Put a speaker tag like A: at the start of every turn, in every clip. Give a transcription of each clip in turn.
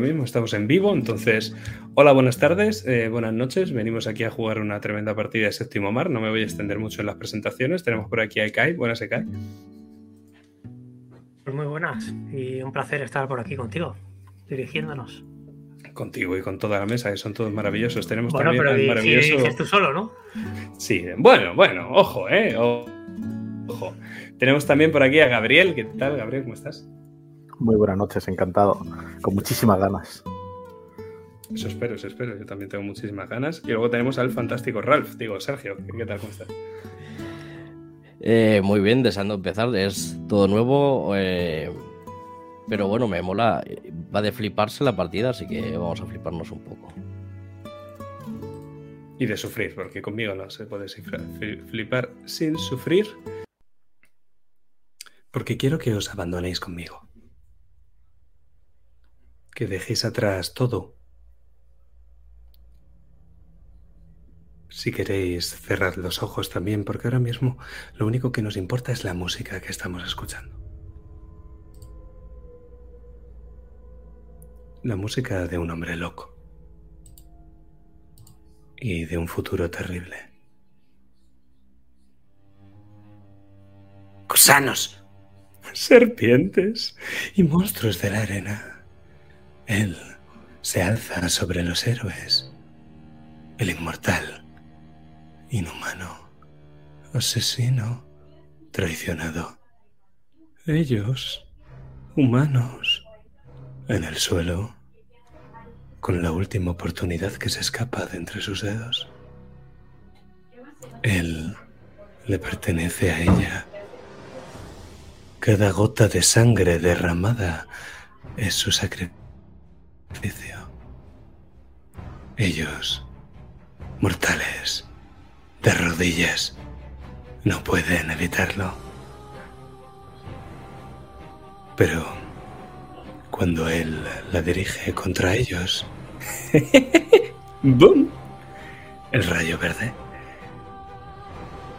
A: mismo estamos en vivo, entonces, hola, buenas tardes, eh, buenas noches. Venimos aquí a jugar una tremenda partida de séptimo mar. No me voy a extender mucho en las presentaciones. Tenemos por aquí a Ekai. Buenas, Ekai.
B: Pues muy buenas y un placer estar por aquí contigo, dirigiéndonos.
A: Contigo y con toda la mesa, que son todos maravillosos. Tenemos
B: bueno,
A: también
B: pero
A: maravilloso.
B: dices tú solo, ¿no?
A: Sí, bueno, bueno, ojo, eh. Ojo. Tenemos también por aquí a Gabriel. ¿Qué tal, Gabriel? ¿Cómo estás?
C: Muy buenas noches, encantado. Con muchísimas ganas.
A: Eso espero, eso espero. Yo también tengo muchísimas ganas. Y luego tenemos al fantástico Ralph, digo, Sergio. ¿Qué tal? ¿Cómo estás?
D: Eh, muy bien, deseando empezar. Es todo nuevo. eh, pero bueno, me mola. Va de fliparse la partida, así que vamos a fliparnos un poco.
A: Y de sufrir, porque conmigo no se puede flipar sin sufrir. Porque quiero que os abandonéis conmigo. Que dejéis atrás todo. Si queréis, cerrad los ojos también, porque ahora mismo lo único que nos importa es la música que estamos escuchando. La música de un hombre loco. Y de un futuro terrible. Gusanos, serpientes y monstruos de la arena. Él se alza sobre los héroes. El inmortal, inhumano, asesino, traicionado. Ellos, humanos, en el suelo, con la última oportunidad que se escapa de entre sus dedos. Él le pertenece a ella. Cada gota de sangre derramada es su sacrificio. Ellos, mortales, de rodillas, no pueden evitarlo. Pero cuando él la dirige contra ellos, ¡boom! El rayo verde.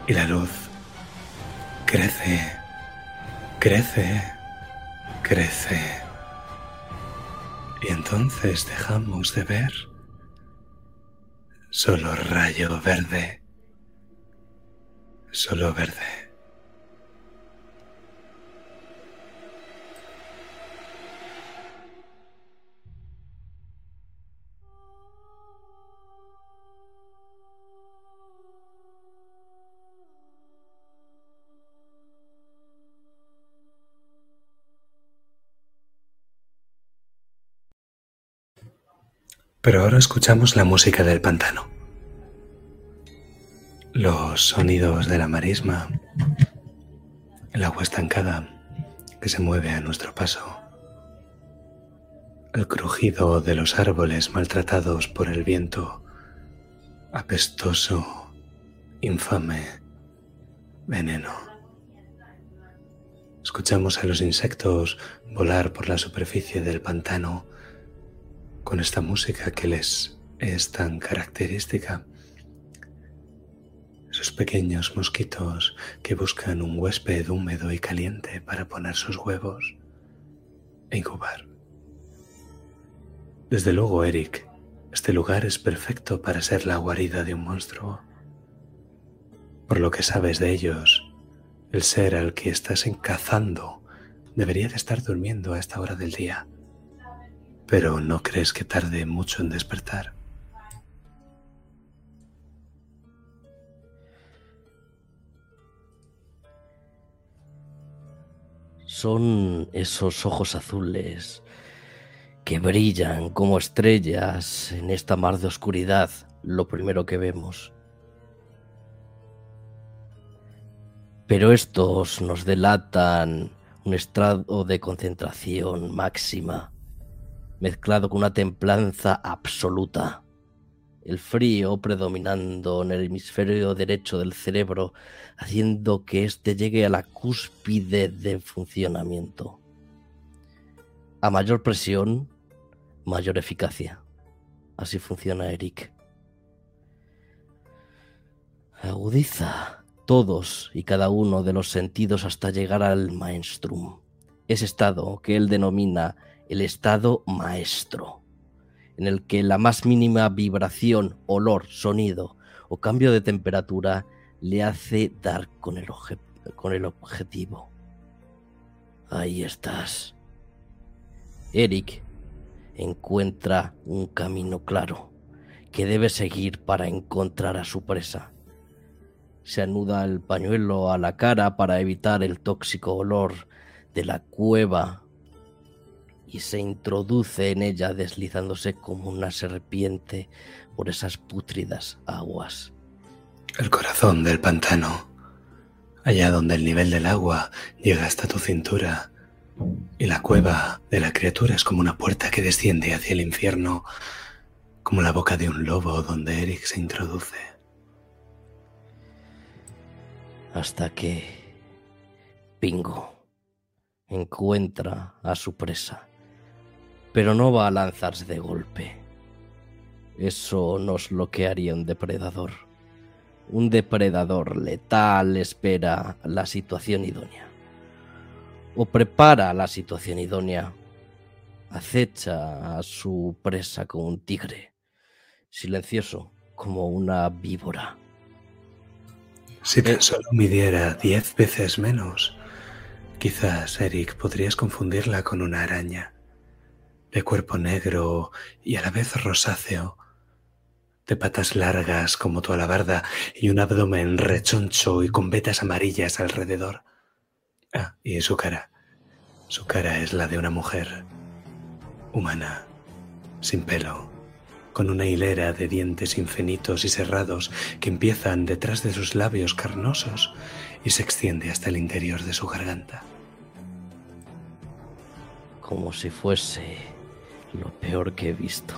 A: Y la luz crece, crece, crece. Y entonces dejamos de ver solo rayo verde, solo verde. Pero ahora escuchamos la música del pantano. Los sonidos de la marisma, el agua estancada que se mueve a nuestro paso, el crujido de los árboles maltratados por el viento, apestoso, infame, veneno. Escuchamos a los insectos volar por la superficie del pantano con esta música que les es tan característica. Esos pequeños mosquitos que buscan un huésped húmedo y caliente para poner sus huevos e incubar. Desde luego, Eric, este lugar es perfecto para ser la guarida de un monstruo. Por lo que sabes de ellos, el ser al que estás encazando debería de estar durmiendo a esta hora del día. Pero ¿no crees que tarde mucho en despertar?
D: Son esos ojos azules que brillan como estrellas en esta mar de oscuridad, lo primero que vemos. Pero estos nos delatan un estado de concentración máxima, mezclado con una templanza absoluta. El frío predominando en el hemisferio derecho del cerebro, haciendo que éste llegue a la cúspide de funcionamiento. A mayor presión, mayor eficacia. Así funciona Eric. Agudiza todos y cada uno de los sentidos hasta llegar al maelstrom, ese estado que él denomina el estado maestro, en el que la más mínima vibración, olor, sonido o cambio de temperatura le hace dar con el, con el objetivo. Ahí estás. Eric encuentra un camino claro que debe seguir para encontrar a su presa. Se anuda el pañuelo a la cara para evitar el tóxico olor de la cueva y se introduce en ella deslizándose como una serpiente por esas pútridas aguas.
A: El corazón del pantano, allá donde el nivel del agua llega hasta tu cintura, y la cueva de la criatura es como una puerta que desciende hacia el infierno, como la boca de un lobo donde Eric se introduce.
D: Hasta que Pingo encuentra a su presa, pero no va a lanzarse de golpe. Eso no es lo que haría un depredador. Un depredador letal espera la situación idónea. O prepara la situación idónea. Acecha a su presa como un tigre, silencioso como una víbora.
A: Si tan solo midiera diez veces menos, quizás, Eric, podrías confundirla con una araña, de cuerpo negro y a la vez rosáceo, de patas largas como tu alabarda y un abdomen rechoncho y con vetas amarillas alrededor. Ah, y su cara. Su cara es la de una mujer humana, sin pelo, con una hilera de dientes infinitos y cerrados que empiezan detrás de sus labios carnosos y se extiende hasta el interior de su garganta.
D: Como si fuese lo peor que he visto.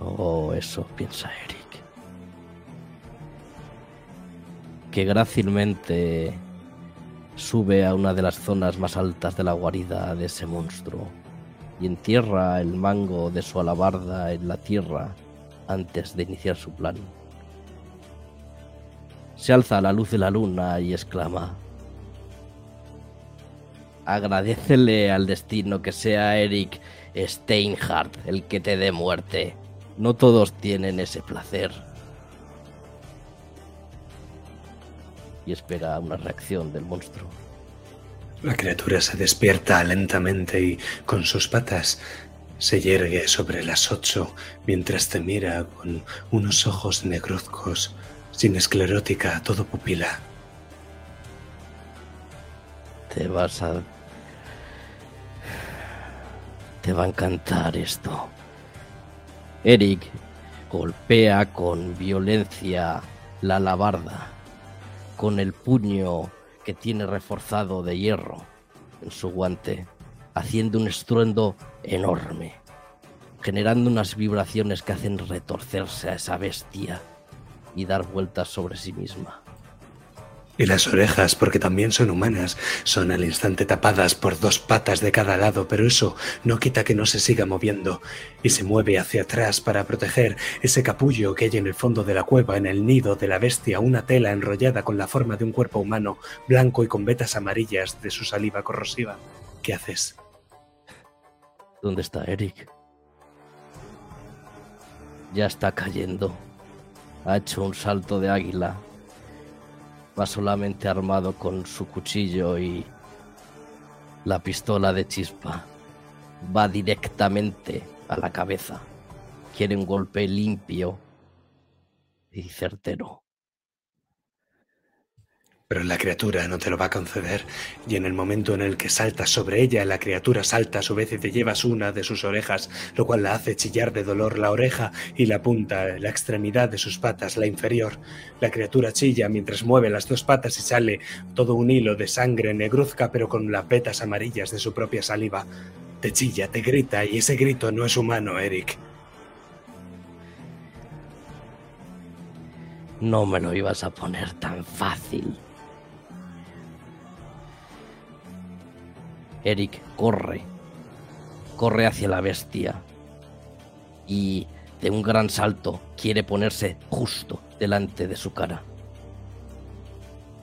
D: Oh, eso piensa Eric. Que grácilmente sube a una de las zonas más altas de la guarida de ese monstruo y entierra el mango de su alabarda en la tierra antes de iniciar su plan. Se alza a la luz de la luna y exclama, Agradecele al destino que sea Eric Steinhardt el que te dé muerte. No todos tienen ese placer. Y espera una reacción del monstruo.
A: La criatura se despierta lentamente y con sus patas se yergue sobre las ocho mientras te mira con unos ojos negruzcos, sin esclerótica, todo pupila.
D: Te vas a... Te va a encantar esto. Eric golpea con violencia la alabarda con el puño que tiene reforzado de hierro en su guante, haciendo un estruendo enorme, generando unas vibraciones que hacen retorcerse a esa bestia y dar vueltas sobre sí misma.
A: Y las orejas, porque también son humanas, son al instante tapadas por dos patas de cada lado, pero eso no quita que no se siga moviendo y se mueve hacia atrás para proteger ese capullo que hay en el fondo de la cueva, en el nido de la bestia, una tela enrollada con la forma de un cuerpo humano, blanco y con vetas amarillas de su saliva corrosiva. ¿Qué haces?
D: ¿Dónde está Eric? Ya está cayendo. Ha hecho un salto de águila va solamente armado con su cuchillo y la pistola de chispa. Va directamente a la cabeza. Quiere un golpe limpio y certero.
A: Pero la criatura no te lo va a conceder, y en el momento en el que saltas sobre ella, la criatura salta a su vez y te llevas una de sus orejas, lo cual la hace chillar de dolor la oreja y la punta, la extremidad de sus patas, la inferior. La criatura chilla mientras mueve las dos patas y sale todo un hilo de sangre negruzca, pero con las vetas amarillas de su propia saliva. Te chilla, te grita, y ese grito no es humano, Eric.
D: No me lo ibas a poner tan fácil. Eric corre, corre hacia la bestia y de un gran salto quiere ponerse justo delante de su cara.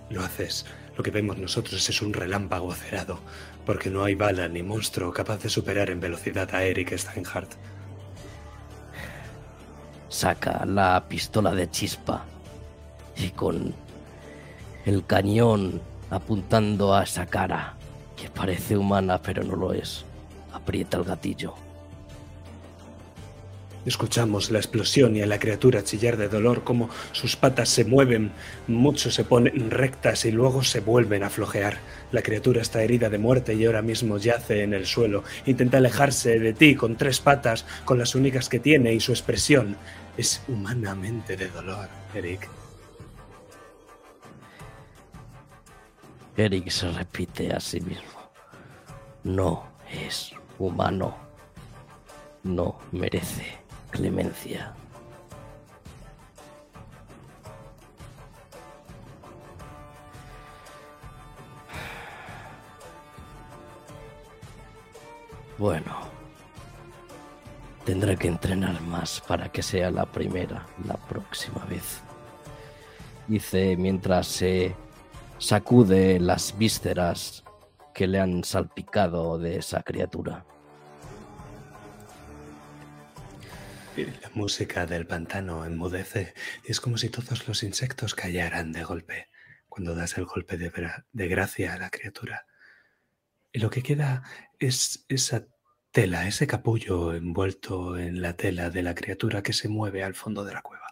A: Lo haces Lo que vemos nosotros es un relámpago cerrado, porque no hay bala ni monstruo capaz de superar en velocidad a Eric Steinhardt.
D: Saca la pistola de chispa y con el cañón apuntando a esa cara, que parece humana pero no lo es, aprieta el gatillo.
A: Escuchamos la explosión y a la criatura chillar de dolor como sus patas se mueven, mucho se ponen rectas y luego se vuelven a flojear. La criatura está herida de muerte y ahora mismo yace en el suelo. Intenta alejarse de ti con tres patas, con las únicas que tiene y su expresión es humanamente de dolor, Eric.
D: Eric se repite a sí mismo. No es humano. No merece clemencia. Bueno, tendré que entrenar más para que sea la primera la próxima vez. Dice mientras se sacude las vísceras que le han salpicado de esa criatura.
A: La música del pantano enmudece y es como si todos los insectos callaran de golpe cuando das el golpe de, de gracia a la criatura. Y lo que queda es esa tela, ese capullo envuelto en la tela de la criatura que se mueve al fondo de la cueva.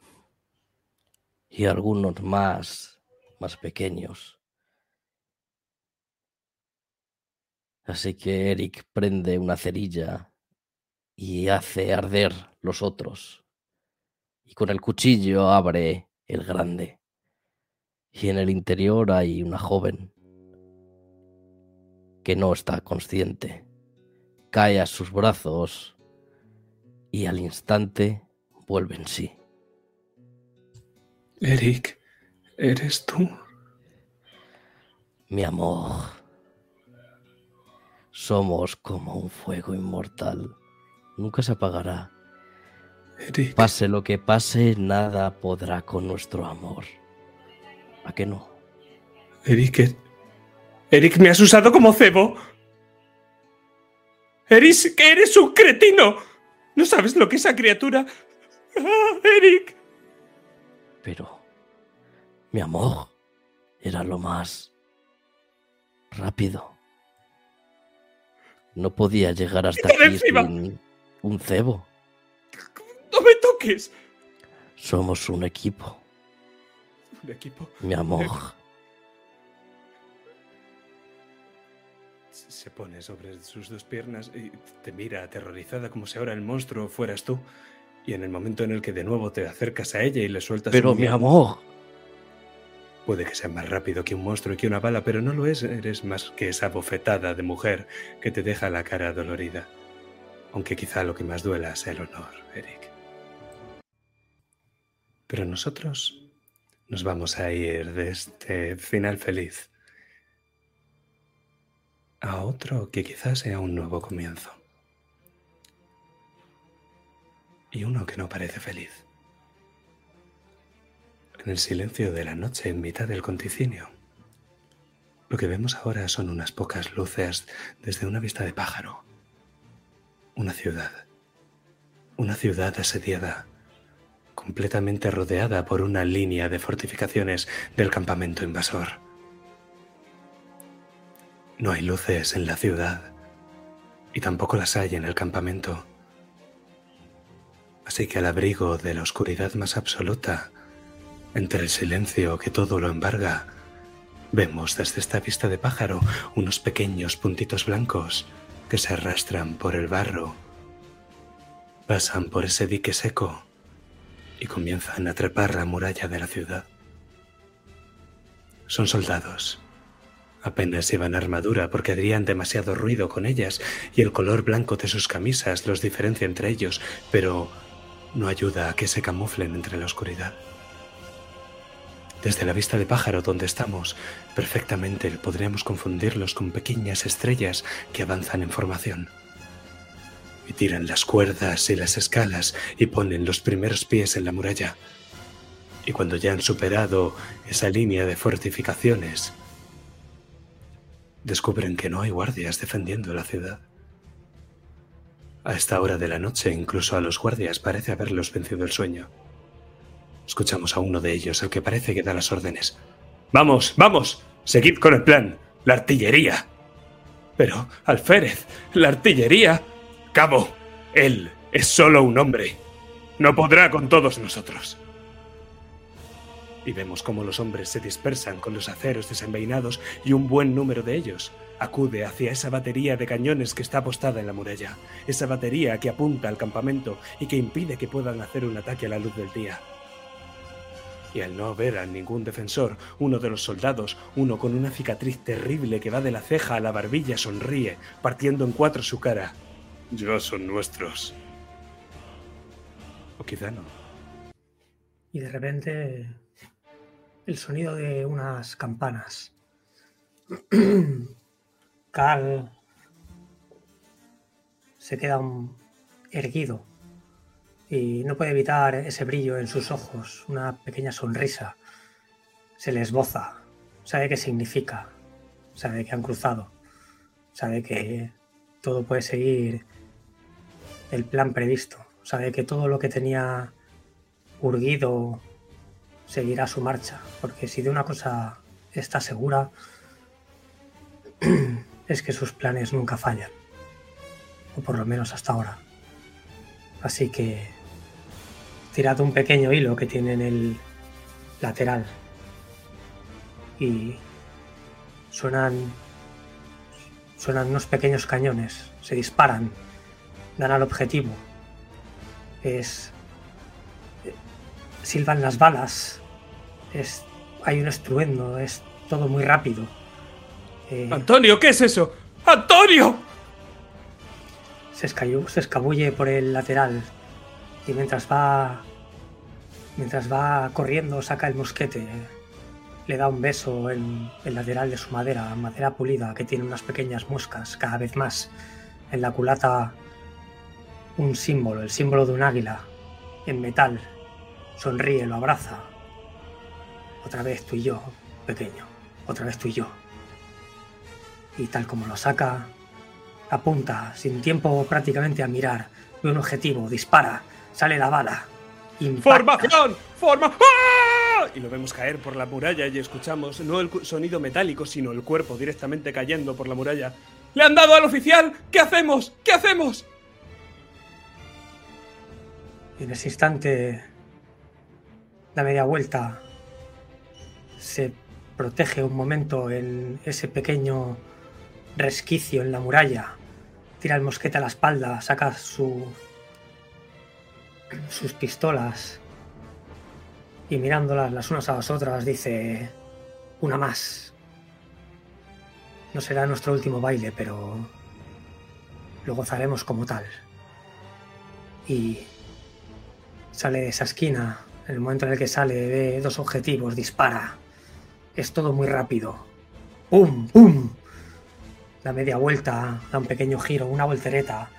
D: Y algunos más, más pequeños. Así que Eric prende una cerilla y hace arder los otros. Y con el cuchillo abre el grande. Y en el interior hay una joven que no está consciente. Cae a sus brazos y al instante vuelve en sí.
A: Eric, ¿eres tú?
D: Mi amor, somos como un fuego inmortal nunca se apagará.
A: Eric.
D: Pase lo que pase, nada podrá con nuestro amor. ¿A qué no?
A: Eric, Eric, me has usado como cebo. Eric, que eres un cretino. No sabes lo que esa criatura. ¡Ah, Eric.
D: Pero, mi amor, era lo más rápido. No podía llegar hasta aquí sin, un cebo.
A: ¡No me toques!
D: Somos un equipo.
A: ¿Un equipo?
D: Mi amor.
A: Se pone sobre sus dos piernas y te mira aterrorizada como si ahora el monstruo fueras tú. Y en el momento en el que de nuevo te acercas a ella y le sueltas.
D: Pero mi amor.
A: Puede que sea más rápido que un monstruo y que una bala, pero no lo es. Eres más que esa bofetada de mujer que te deja la cara dolorida aunque quizá lo que más duela sea el honor, Eric. Pero nosotros nos vamos a ir de este final feliz a otro que quizás sea un nuevo comienzo. Y uno que no parece feliz. En el silencio de la noche, en mitad del conticinio, lo que vemos ahora son unas pocas luces desde una vista de pájaro una ciudad. Una ciudad asediada, completamente rodeada por una línea de fortificaciones del campamento invasor. No hay luces en la ciudad y tampoco las hay en el campamento. Así que al abrigo de la oscuridad más absoluta, entre el silencio que todo lo embarga, vemos desde esta vista de pájaro unos pequeños puntitos blancos que se arrastran por el barro, pasan por ese dique seco y comienzan a trepar la muralla de la ciudad. Son soldados. Apenas llevan armadura porque harían demasiado ruido con ellas y el color blanco de sus camisas los diferencia entre ellos, pero no ayuda a que se camuflen entre la oscuridad. Desde la vista de pájaro donde estamos, perfectamente podríamos confundirlos con pequeñas estrellas que avanzan en formación. Y tiran las cuerdas y las escalas y ponen los primeros pies en la muralla. Y cuando ya han superado esa línea de fortificaciones, descubren que no hay guardias defendiendo la ciudad. A esta hora de la noche, incluso a los guardias parece haberlos vencido el sueño. Escuchamos a uno de ellos, el que parece que da las órdenes. Vamos, vamos, seguid con el plan. La artillería. Pero, alférez, la artillería. Cabo, él es solo un hombre. No podrá con todos nosotros. Y vemos cómo los hombres se dispersan con los aceros desenvainados y un buen número de ellos acude hacia esa batería de cañones que está apostada en la muralla, esa batería que apunta al campamento y que impide que puedan hacer un ataque a la luz del día. Y al no ver a ningún defensor, uno de los soldados, uno con una cicatriz terrible que va de la ceja a la barbilla, sonríe, partiendo en cuatro su cara. Ya son nuestros. O quizá no.
B: Y de repente el sonido de unas campanas. Cal se queda erguido y no puede evitar ese brillo en sus ojos, una pequeña sonrisa. Se le esboza, sabe qué significa, sabe que han cruzado, sabe que todo puede seguir el plan previsto, sabe que todo lo que tenía urgido seguirá su marcha, porque si de una cosa está segura es que sus planes nunca fallan, o por lo menos hasta ahora. Así que tirad un pequeño hilo que tiene en el lateral y suenan suenan unos pequeños cañones, se disparan, dan al objetivo. Es silban las balas, es hay un estruendo, es todo muy rápido.
A: Eh, Antonio, ¿qué es eso? Antonio.
B: Se, se escabulle por el lateral, y mientras va mientras va corriendo saca el mosquete le da un beso en el lateral de su madera madera pulida que tiene unas pequeñas moscas cada vez más. En la culata un símbolo el símbolo de un águila en metal. Sonríe lo abraza. Otra vez tú y yo pequeño otra vez tú y yo. Y tal como lo saca apunta sin tiempo prácticamente a mirar ve un objetivo dispara Sale la bala.
A: ¡Formación! ¡Forma! ¡Ah! Y lo vemos caer por la muralla y escuchamos no el sonido metálico, sino el cuerpo directamente cayendo por la muralla. ¡Le han dado al oficial! ¿Qué hacemos? ¿Qué hacemos?
B: Y en ese instante da media vuelta. Se protege un momento en ese pequeño resquicio en la muralla. Tira el mosquete a la espalda, saca su sus pistolas y mirándolas las unas a las otras dice, una más. No será nuestro último baile, pero lo gozaremos como tal. Y sale de esa esquina, en el momento en el que sale ve dos objetivos, dispara. Es todo muy rápido. ¡Pum! ¡Pum! Da media vuelta, da un pequeño giro, una voltereta.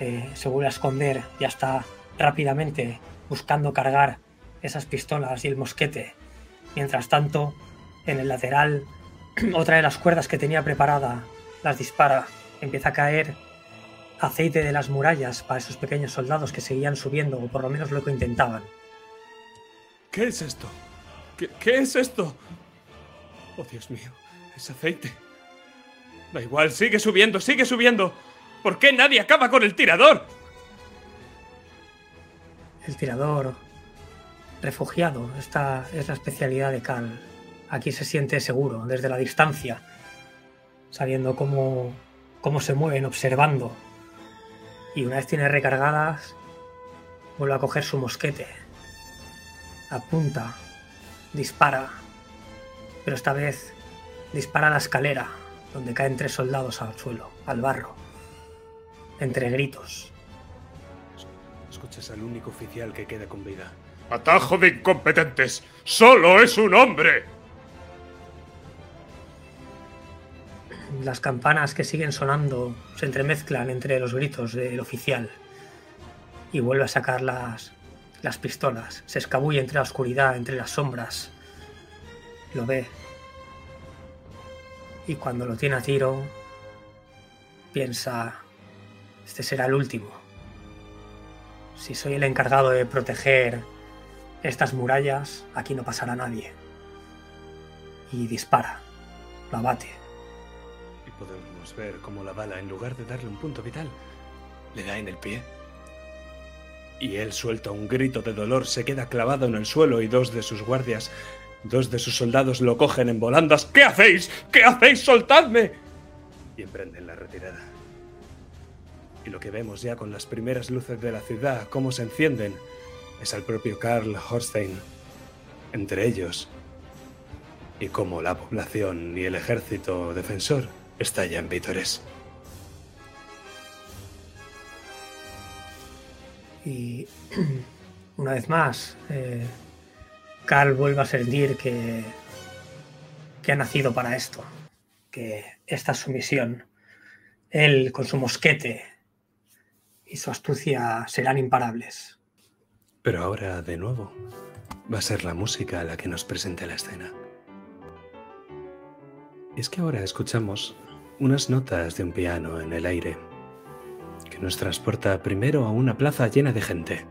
B: Eh, se vuelve a esconder, ya está rápidamente buscando cargar esas pistolas y el mosquete. Mientras tanto, en el lateral, otra de las cuerdas que tenía preparada las dispara. Empieza a caer aceite de las murallas para esos pequeños soldados que seguían subiendo, o por lo menos lo que intentaban.
A: ¿Qué es esto? ¿Qué, qué es esto? Oh, Dios mío, es aceite. Da igual, sigue subiendo, sigue subiendo. ¿Por qué nadie acaba con el tirador?
B: El tirador refugiado. Esta es la especialidad de Cal. Aquí se siente seguro desde la distancia, sabiendo cómo, cómo se mueven, observando. Y una vez tiene recargadas, vuelve a coger su mosquete. Apunta, dispara, pero esta vez dispara a la escalera, donde caen tres soldados al suelo, al barro, entre gritos.
A: Escuchas al único oficial que queda con vida.
E: ¡Atajo de incompetentes! ¡Solo es un hombre!
B: Las campanas que siguen sonando se entremezclan entre los gritos del oficial y vuelve a sacar las, las pistolas. Se escabulle entre la oscuridad, entre las sombras. Lo ve. y cuando lo tiene a tiro, piensa, este será el último. Si soy el encargado de proteger estas murallas, aquí no pasará nadie. Y dispara, lo abate.
A: Y podemos ver cómo la bala, en lugar de darle un punto vital, le da en el pie. Y él suelta un grito de dolor, se queda clavado en el suelo y dos de sus guardias, dos de sus soldados lo cogen en volandas. ¿Qué hacéis? ¿Qué hacéis? ¡Soltadme! Y emprenden la retirada. Y lo que vemos ya con las primeras luces de la ciudad, cómo se encienden, es al propio Karl Horstein entre ellos. Y cómo la población y el ejército defensor estallan vítores.
B: Y una vez más, eh, Carl vuelve a sentir que, que ha nacido para esto, que esta es su misión. Él con su mosquete y su astucia serán imparables.
A: Pero ahora, de nuevo, va a ser la música la que nos presente la escena. Es que ahora escuchamos unas notas de un piano en el aire que nos transporta primero a una plaza llena de gente.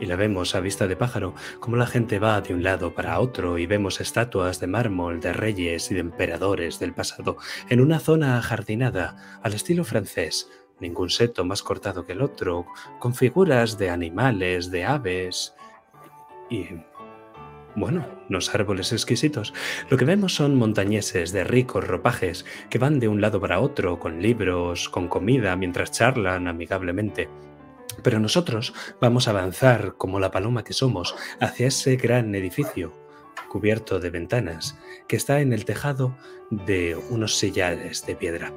A: Y la vemos a vista de pájaro, como la gente va de un lado para otro y vemos estatuas de mármol de reyes y de emperadores del pasado en una zona ajardinada al estilo francés, ningún seto más cortado que el otro, con figuras de animales, de aves y... Bueno, unos árboles exquisitos. Lo que vemos son montañeses de ricos ropajes que van de un lado para otro con libros, con comida, mientras charlan amigablemente. Pero nosotros vamos a avanzar como la paloma que somos hacia ese gran edificio cubierto de ventanas que está en el tejado de unos sillares de piedra.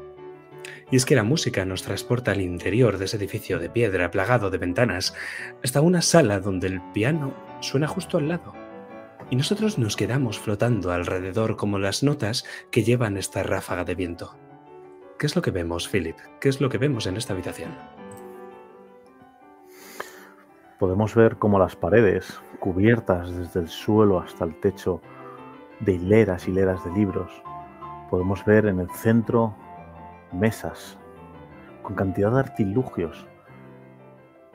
A: Y es que la música nos transporta al interior de ese edificio de piedra plagado de ventanas hasta una sala donde el piano suena justo al lado. Y nosotros nos quedamos flotando alrededor como las notas que llevan esta ráfaga de viento. ¿Qué es lo que vemos, Philip? ¿Qué es lo que vemos en esta habitación?
C: Podemos ver cómo las paredes, cubiertas desde el suelo hasta el techo de hileras y hileras de libros, podemos ver en el centro mesas con cantidad de artilugios.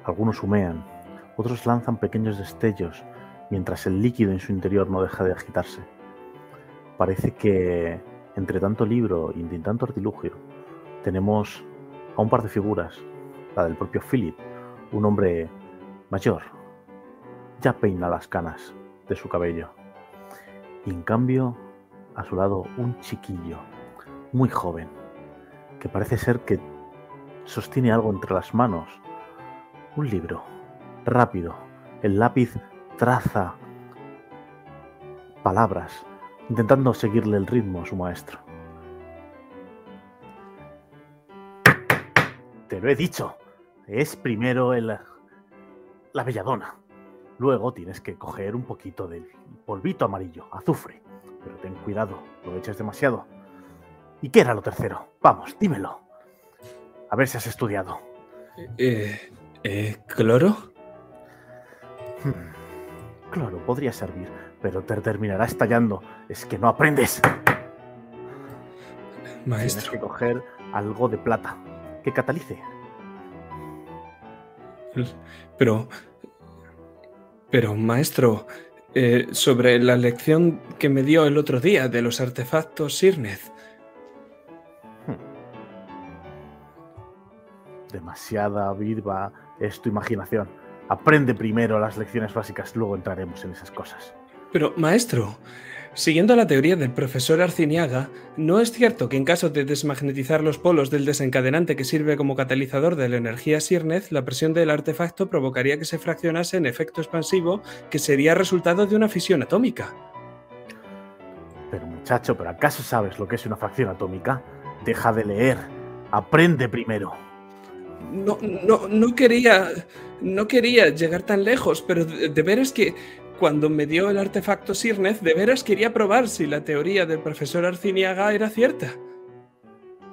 C: Algunos humean, otros lanzan pequeños destellos mientras el líquido en su interior no deja de agitarse. Parece que entre tanto libro y entre tanto artilugio tenemos a un par de figuras, la del propio Philip, un hombre mayor, ya peina las canas de su cabello. Y en cambio, a su lado, un chiquillo, muy joven, parece ser que sostiene algo entre las manos. Un libro, rápido. El lápiz traza palabras, intentando seguirle el ritmo a su maestro. Te lo he dicho. Es primero el, la belladona. Luego tienes que coger un poquito del polvito amarillo, azufre. Pero ten cuidado, lo demasiado. ¿Y qué era lo tercero? Vamos, dímelo. A ver si has estudiado.
A: Eh, eh, ¿Cloro?
C: Hmm, Cloro podría servir, pero te terminará estallando. Es que no aprendes.
A: Maestro.
C: Tienes que coger algo de plata que catalice.
A: Pero... Pero, maestro, eh, sobre la lección que me dio el otro día de los artefactos Sirnez.
C: Demasiada viva es tu imaginación. Aprende primero las lecciones básicas, luego entraremos en esas cosas.
A: Pero, maestro, siguiendo la teoría del profesor Arciniaga, ¿no es cierto que en caso de desmagnetizar los polos del desencadenante que sirve como catalizador de la energía Sirnez, la presión del artefacto provocaría que se fraccionase en efecto expansivo, que sería resultado de una fisión atómica?
C: Pero muchacho, ¿pero acaso sabes lo que es una fracción atómica? Deja de leer. Aprende primero.
A: No, no, no quería. No quería llegar tan lejos, pero de, de veras que cuando me dio el artefacto Sirnez, de veras quería probar si la teoría del profesor Arciniaga era cierta.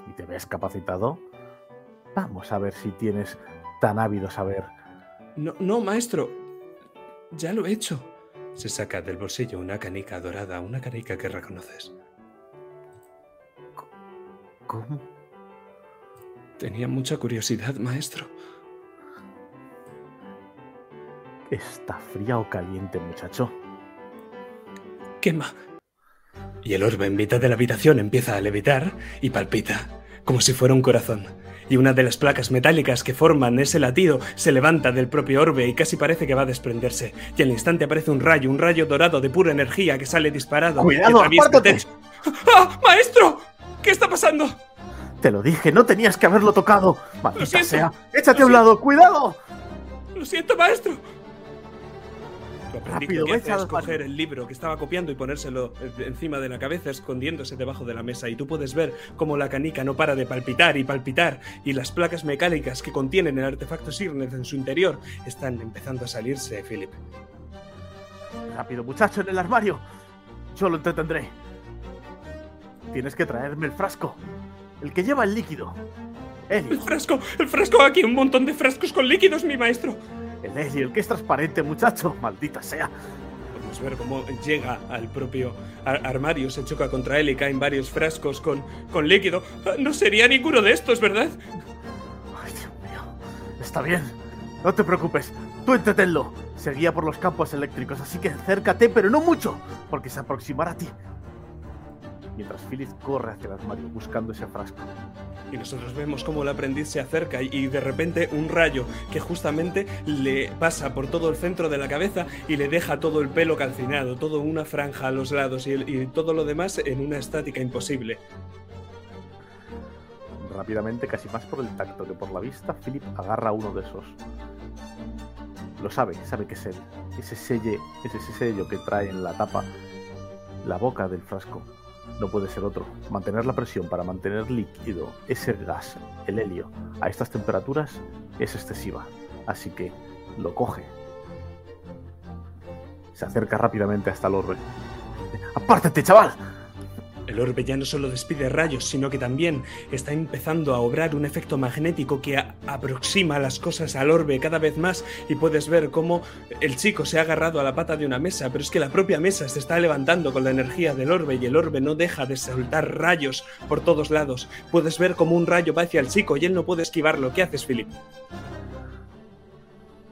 C: ¿Y te ves capacitado? Vamos a ver si tienes tan ávido saber.
A: No, no, maestro. Ya lo he hecho. Se saca del bolsillo una canica dorada, una canica que reconoces.
C: ¿Cómo?
A: Tenía mucha curiosidad, maestro.
C: ¿Está fría o caliente, muchacho?
A: Quema. Y el orbe en mitad de la habitación empieza a levitar y palpita, como si fuera un corazón. Y una de las placas metálicas que forman ese latido se levanta del propio orbe y casi parece que va a desprenderse. Y al instante aparece un rayo, un rayo dorado de pura energía que sale disparado.
C: ¡Cuidado,
A: y. ¡Ah, maestro! ¿Qué está pasando?
C: Te lo dije, no tenías que haberlo tocado. Maldita
A: siento.
C: sea. Échate a un lado, cuidado.
A: Lo siento, maestro. Lo
C: Rápido,
A: que hace es coger el libro que estaba copiando y ponérselo eh, encima de la cabeza, escondiéndose debajo de la mesa. Y tú puedes ver cómo la canica no para de palpitar y palpitar. Y las placas mecánicas que contienen el artefacto Sirnet en su interior están empezando a salirse, Philip.
C: Rápido, muchacho, en el armario. Yo lo entretendré. Tienes que traerme el frasco. El que lleva el líquido.
A: El frasco, el frasco aquí, un montón de frascos con líquidos, mi maestro.
C: El helio, el que es transparente, muchacho. Maldita sea.
A: Podemos ver cómo llega al propio ar- armario, se choca contra él y caen varios frascos con, con líquido. No sería ninguno de estos, ¿verdad?
C: Ay, Dios mío. Está bien. No te preocupes. Tú entretenlo. Se guía por los campos eléctricos, así que acércate, pero no mucho, porque se aproximará a ti. Mientras Philip corre hacia el armario buscando ese frasco.
A: Y nosotros vemos cómo el aprendiz se acerca y, y de repente un rayo que justamente le pasa por todo el centro de la cabeza y le deja todo el pelo calcinado, todo una franja a los lados y, el- y todo lo demás en una estática imposible.
C: Rápidamente, casi más por el tacto que por la vista, Philip agarra uno de esos. Lo sabe, sabe que es él. Ese sello, es ese sello que trae en la tapa la boca del frasco. No puede ser otro. Mantener la presión para mantener líquido ese gas, el helio, a estas temperaturas es excesiva. Así que lo coge. Se acerca rápidamente hasta el orbe. ¡Apártate, chaval!
A: El orbe ya no solo despide rayos, sino que también está empezando a obrar un efecto magnético que aproxima las cosas al orbe cada vez más y puedes ver cómo el chico se ha agarrado a la pata de una mesa, pero es que la propia mesa se está levantando con la energía del orbe y el orbe no deja de soltar rayos por todos lados. Puedes ver cómo un rayo va hacia el chico y él no puede esquivarlo. ¿Qué haces, Philip?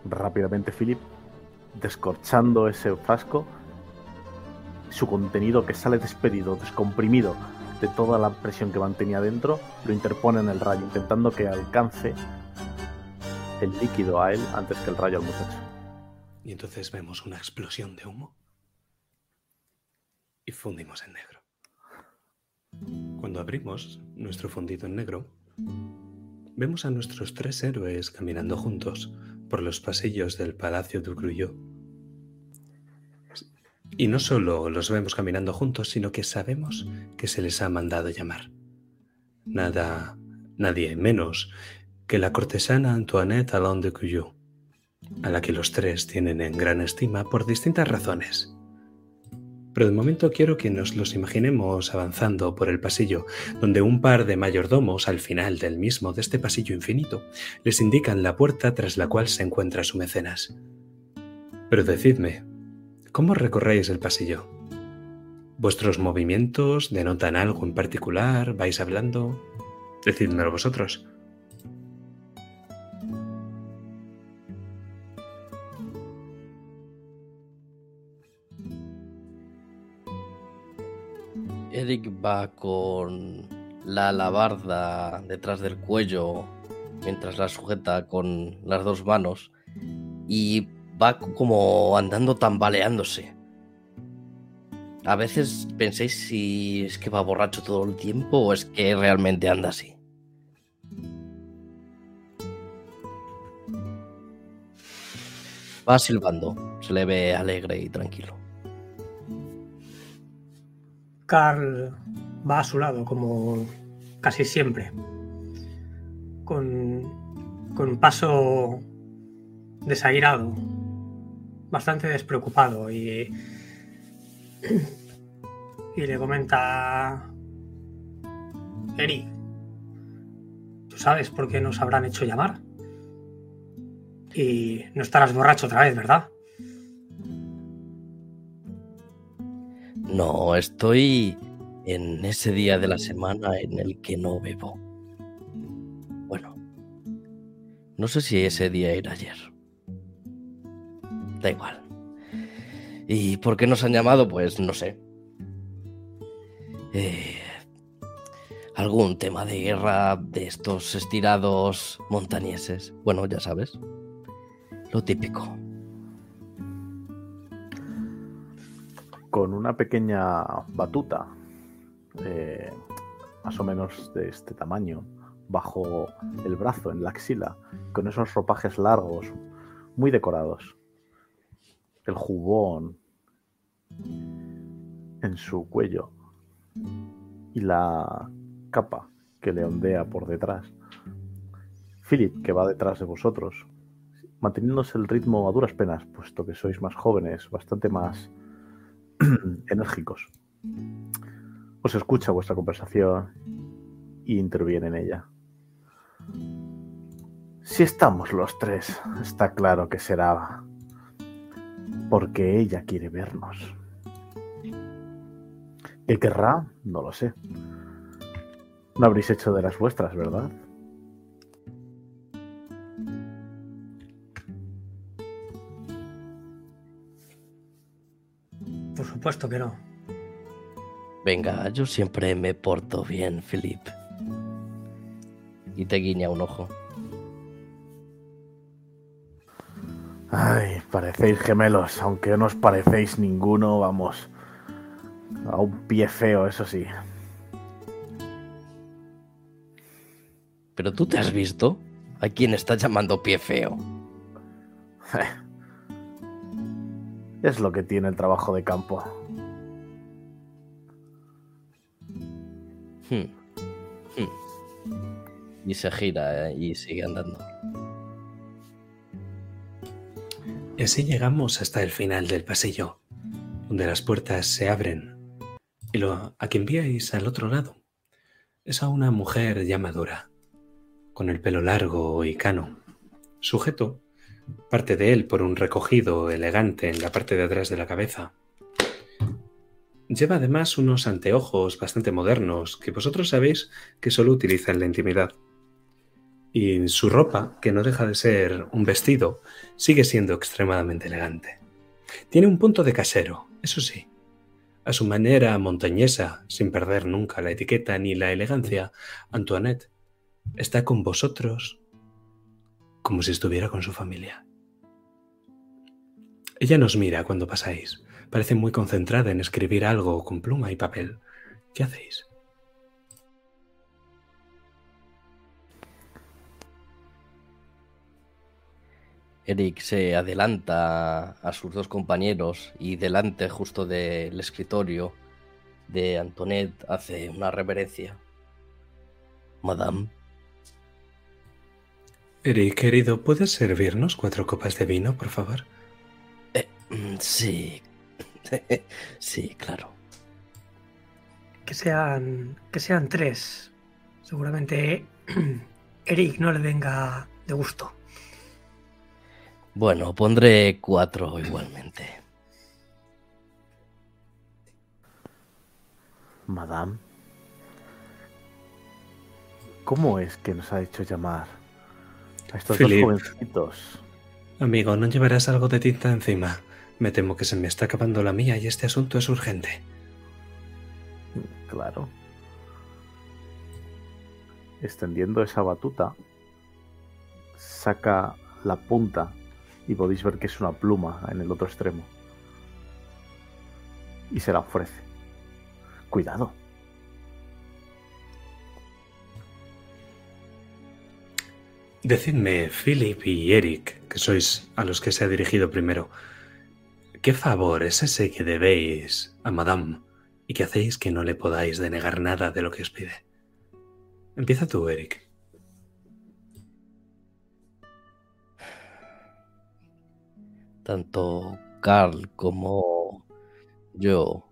C: rápidamente Philip, descorchando ese frasco, su contenido que sale despedido, descomprimido de toda la presión que mantenía dentro, lo interpone en el rayo, intentando que alcance el líquido a él antes que el rayo al muchacho.
A: Y entonces vemos una explosión de humo y fundimos en negro. Cuando abrimos nuestro fundido en negro, vemos a nuestros tres héroes caminando juntos por los pasillos del Palacio de. Y no solo los vemos caminando juntos, sino que sabemos que se les ha mandado llamar. Nada, nadie menos que la cortesana Antoinette Alain de Cuillot a la que los tres tienen en gran estima por distintas razones. Pero de momento quiero que nos los imaginemos avanzando por el pasillo, donde un par de mayordomos al final del mismo de este pasillo infinito les indican la puerta tras la cual se encuentra su mecenas. Pero decidme, ¿cómo recorréis el pasillo? ¿Vuestros movimientos denotan algo en particular? ¿Vais hablando? Decídmelo vosotros.
D: Eric va con la alabarda detrás del cuello mientras la sujeta con las dos manos y va como andando tambaleándose. A veces pensáis si es que va borracho todo el tiempo o es que realmente anda así. Va silbando, se le ve alegre y tranquilo.
B: Carl va a su lado, como casi siempre, con, con paso desairado, bastante despreocupado y, y le comenta, Eric, ¿tú sabes por qué nos habrán hecho llamar? Y no estarás borracho otra vez, ¿verdad?
D: No, estoy en ese día de la semana en el que no bebo. Bueno, no sé si ese día era ayer. Da igual. ¿Y por qué nos han llamado? Pues no sé. Eh, algún tema de guerra de estos estirados montañeses. Bueno, ya sabes. Lo típico.
C: Con una pequeña batuta, eh, más o menos de este tamaño, bajo el brazo, en la axila, con esos ropajes largos, muy decorados. El jubón en su cuello y la capa que le ondea por detrás. Philip, que va detrás de vosotros, manteniéndose el ritmo a duras penas, puesto que sois más jóvenes, bastante más enérgicos. Os escucha vuestra conversación y interviene en ella. Si estamos los tres, está claro que será porque ella quiere vernos. ¿Qué querrá? No lo sé. No habréis hecho de las vuestras, ¿verdad?
B: Por supuesto que no.
D: Venga, yo siempre me porto bien, Philip. Y te guiña un ojo.
C: Ay, parecéis gemelos, aunque no os parecéis ninguno, vamos. A un pie feo, eso sí.
D: Pero tú te has visto a quién está llamando pie feo.
C: Es lo que tiene el trabajo de campo.
D: Hmm. Hmm. Y se gira eh, y sigue andando.
A: Y así llegamos hasta el final del pasillo, donde las puertas se abren. Y lo a quien veis al otro lado es a una mujer ya madura, con el pelo largo y cano, sujeto parte de él por un recogido elegante en la parte de atrás de la cabeza. Lleva además unos anteojos bastante modernos que vosotros sabéis que solo utiliza en la intimidad. Y su ropa, que no deja de ser un vestido, sigue siendo extremadamente elegante. Tiene un punto de casero, eso sí. A su manera montañesa, sin perder nunca la etiqueta ni la elegancia, Antoinette está con vosotros como si estuviera con su familia. Ella nos mira cuando pasáis. Parece muy concentrada en escribir algo con pluma y papel. ¿Qué hacéis?
D: Eric se adelanta a sus dos compañeros y delante justo del escritorio de Antoinette hace una reverencia. Madame.
A: Eric, querido, ¿puedes servirnos cuatro copas de vino, por favor?
D: Eh, mm, sí. sí, claro.
B: Que sean, que sean tres. Seguramente Eric no le venga de gusto.
D: Bueno, pondré cuatro igualmente.
C: Madame, ¿cómo es que nos ha hecho llamar a estos
A: Philip.
C: dos jovencitos?
A: Amigo, ¿no llevarás algo de tinta encima? Me temo que se me está acabando la mía y este asunto es urgente.
C: Claro. Extendiendo esa batuta, saca la punta y podéis ver que es una pluma en el otro extremo. Y se la ofrece. Cuidado.
A: Decidme, Philip y Eric, que sois a los que se ha dirigido primero, ¿qué favor es ese que debéis a Madame y que hacéis que no le podáis denegar nada de lo que os pide? Empieza tú, Eric.
D: tanto Carl como yo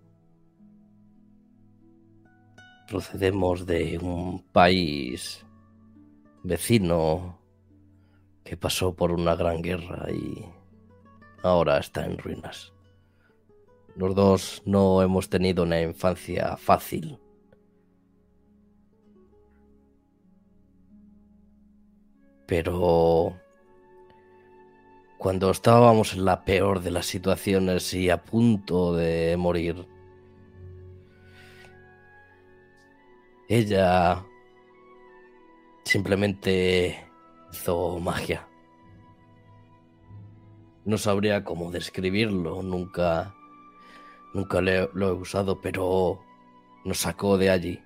D: procedemos de un país vecino que pasó por una gran guerra y ahora está en ruinas. Los dos no hemos tenido una infancia fácil. Pero cuando estábamos en la peor de las situaciones y a punto de morir, ella simplemente hizo magia. No sabría cómo describirlo, nunca, nunca lo he usado, pero nos sacó de allí.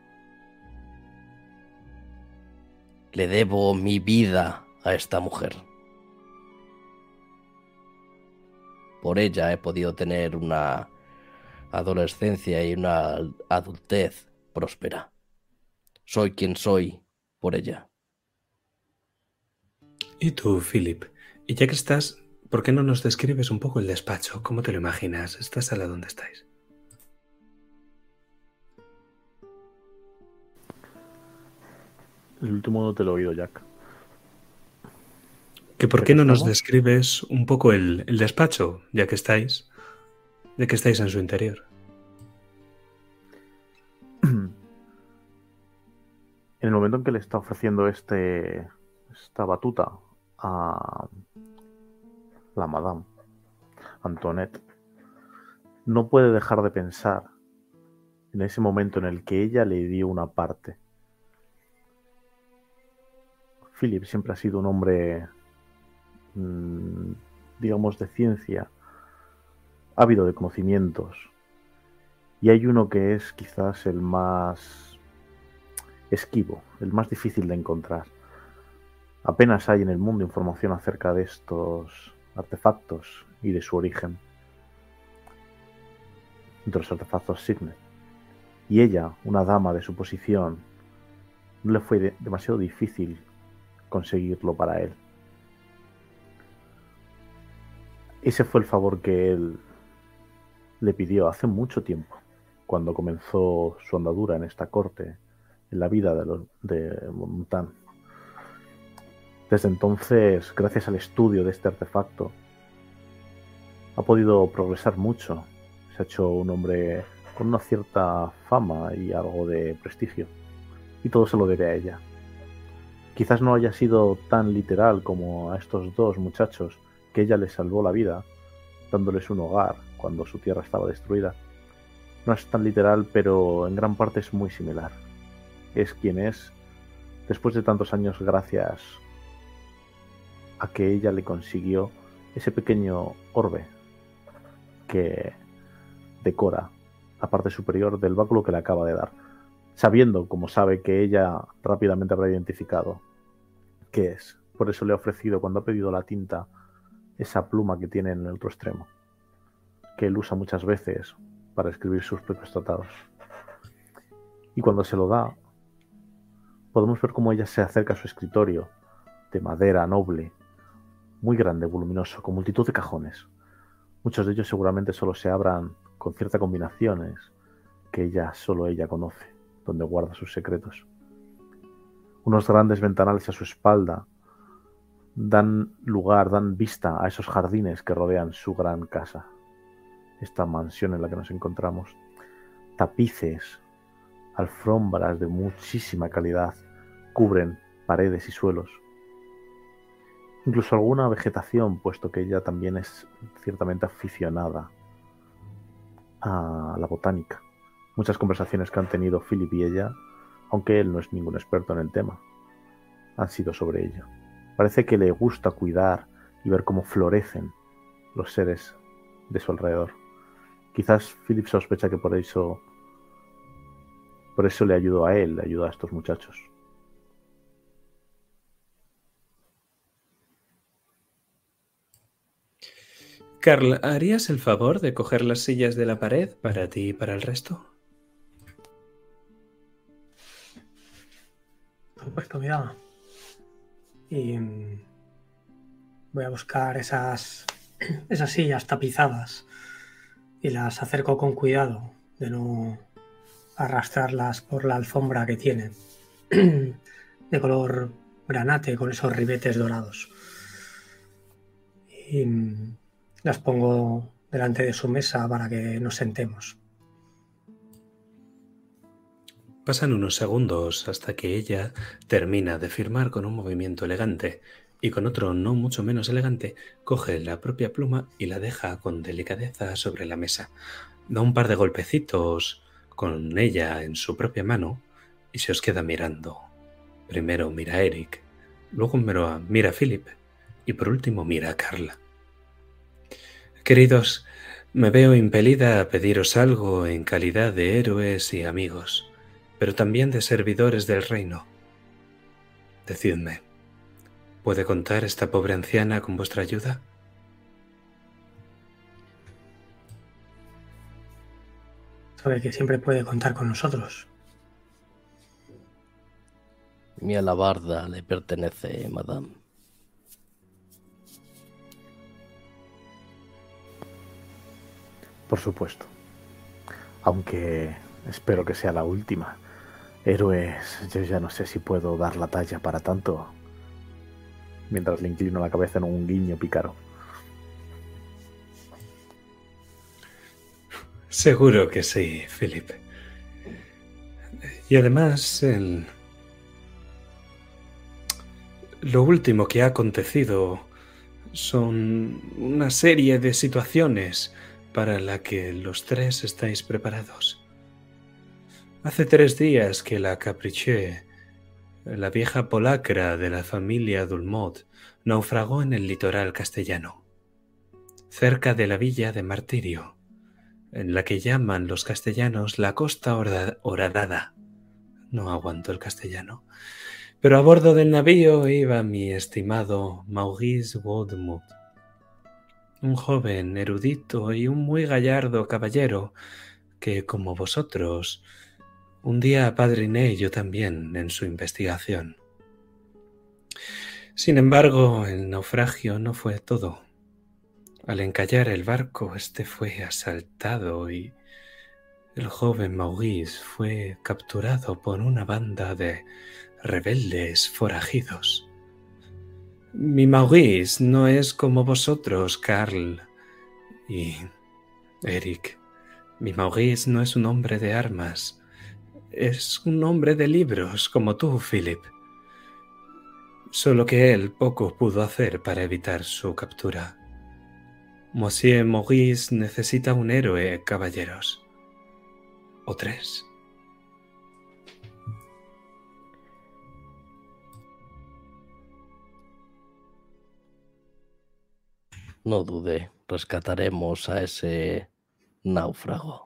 D: Le debo mi vida a esta mujer. Por ella he podido tener una adolescencia y una adultez próspera. Soy quien soy por ella.
A: ¿Y tú, Philip? Y ya que estás, ¿por qué no nos describes un poco el despacho? ¿Cómo te lo imaginas? Esta sala donde estáis.
C: El último no te lo he oído, Jack.
A: ¿Que ¿Por qué no nos describes un poco el, el despacho, ya que estáis, de que estáis en su interior?
C: En el momento en que le está ofreciendo este, esta batuta a la Madame Antoinette, no puede dejar de pensar en ese momento en el que ella le dio una parte Philip siempre ha sido un hombre, digamos, de ciencia, ávido de conocimientos. Y hay uno que es quizás el más esquivo, el más difícil de encontrar. Apenas hay en el mundo información acerca de estos artefactos y de su origen. De los artefactos Signet. Y ella, una dama de su posición, no le fue demasiado difícil conseguirlo para él. Ese fue el favor que él le pidió hace mucho tiempo, cuando comenzó su andadura en esta corte, en la vida de, los, de Montán. Desde entonces, gracias al estudio de este artefacto, ha podido progresar mucho. Se ha hecho un hombre con una cierta fama y algo de prestigio. Y todo se lo debe a ella. Quizás no haya sido tan literal como a estos dos muchachos que ella les salvó la vida, dándoles un hogar cuando su tierra estaba destruida. No es tan literal, pero en gran parte es muy similar. Es quien es después de tantos años gracias a que ella le consiguió ese pequeño orbe que decora la parte superior del báculo que le acaba de dar sabiendo, como sabe, que ella rápidamente habrá identificado qué es. Por eso le ha ofrecido, cuando ha pedido la tinta, esa pluma que tiene en el otro extremo, que él usa muchas veces para escribir sus propios tratados. Y cuando se lo da, podemos ver cómo ella se acerca a su escritorio, de madera noble, muy grande, voluminoso, con multitud de cajones. Muchos de ellos seguramente solo se abran con ciertas combinaciones que ella, solo ella conoce donde guarda sus secretos. Unos grandes ventanales a su espalda dan lugar, dan vista a esos jardines que rodean su gran casa, esta mansión en la que nos encontramos. Tapices, alfombras de muchísima calidad cubren paredes y suelos. Incluso alguna vegetación, puesto que ella también es ciertamente aficionada a la botánica. Muchas conversaciones que han tenido Philip y ella, aunque él no es ningún experto en el tema, han sido sobre ello. Parece que le gusta cuidar y ver cómo florecen los seres de su alrededor. Quizás Philip sospecha que por eso por eso le ayudó a él, le ayudó a estos muchachos.
A: Carl, ¿harías el favor de coger las sillas de la pared para ti y para el resto?
B: supuesto, mira. Y mm, voy a buscar esas, esas sillas tapizadas y las acerco con cuidado de no arrastrarlas por la alfombra que tienen de color granate con esos ribetes dorados. Y mm, las pongo delante de su mesa para que nos sentemos.
A: Pasan unos segundos hasta que ella termina de firmar con un movimiento elegante y con otro no mucho menos elegante coge la propia pluma y la deja con delicadeza sobre la mesa. Da un par de golpecitos con ella en su propia mano y se os queda mirando. Primero mira a Eric, luego mira a Philip y por último mira a Carla. Queridos, me veo impelida a pediros algo en calidad de héroes y amigos, pero también de servidores del reino. Decidme, ¿puede contar esta pobre anciana con vuestra ayuda?
B: Sabe que siempre puede contar con nosotros.
D: Mi alabarda le pertenece, madame.
C: Por supuesto. Aunque espero que sea la última. Héroes, yo ya no sé si puedo dar la talla para tanto. Mientras le inclino la cabeza en un guiño pícaro.
A: Seguro que sí, Philip. Y además, el... lo último que ha acontecido son una serie de situaciones para la que los tres estáis preparados. Hace tres días que la Capriché, la vieja polacra de la familia Dulmot, naufragó en el litoral castellano, cerca de la villa de Martirio, en la que llaman los castellanos la costa horadada. No aguanto el castellano. Pero a bordo del navío iba mi estimado Maurice Woodmuth, un joven erudito y un muy gallardo caballero que, como vosotros, un día apadriné yo también en su investigación. Sin embargo, el naufragio no fue todo. Al encallar el barco, este fue asaltado y el joven Maurice fue capturado por una banda de rebeldes forajidos. Mi Maurice no es como vosotros, Carl y Eric. Mi Maurice no es un hombre de armas. Es un hombre de libros, como tú, Philip. Solo que él poco pudo hacer para evitar su captura. Monsieur Maurice necesita un héroe, caballeros. O tres.
D: No dude, rescataremos a ese náufrago.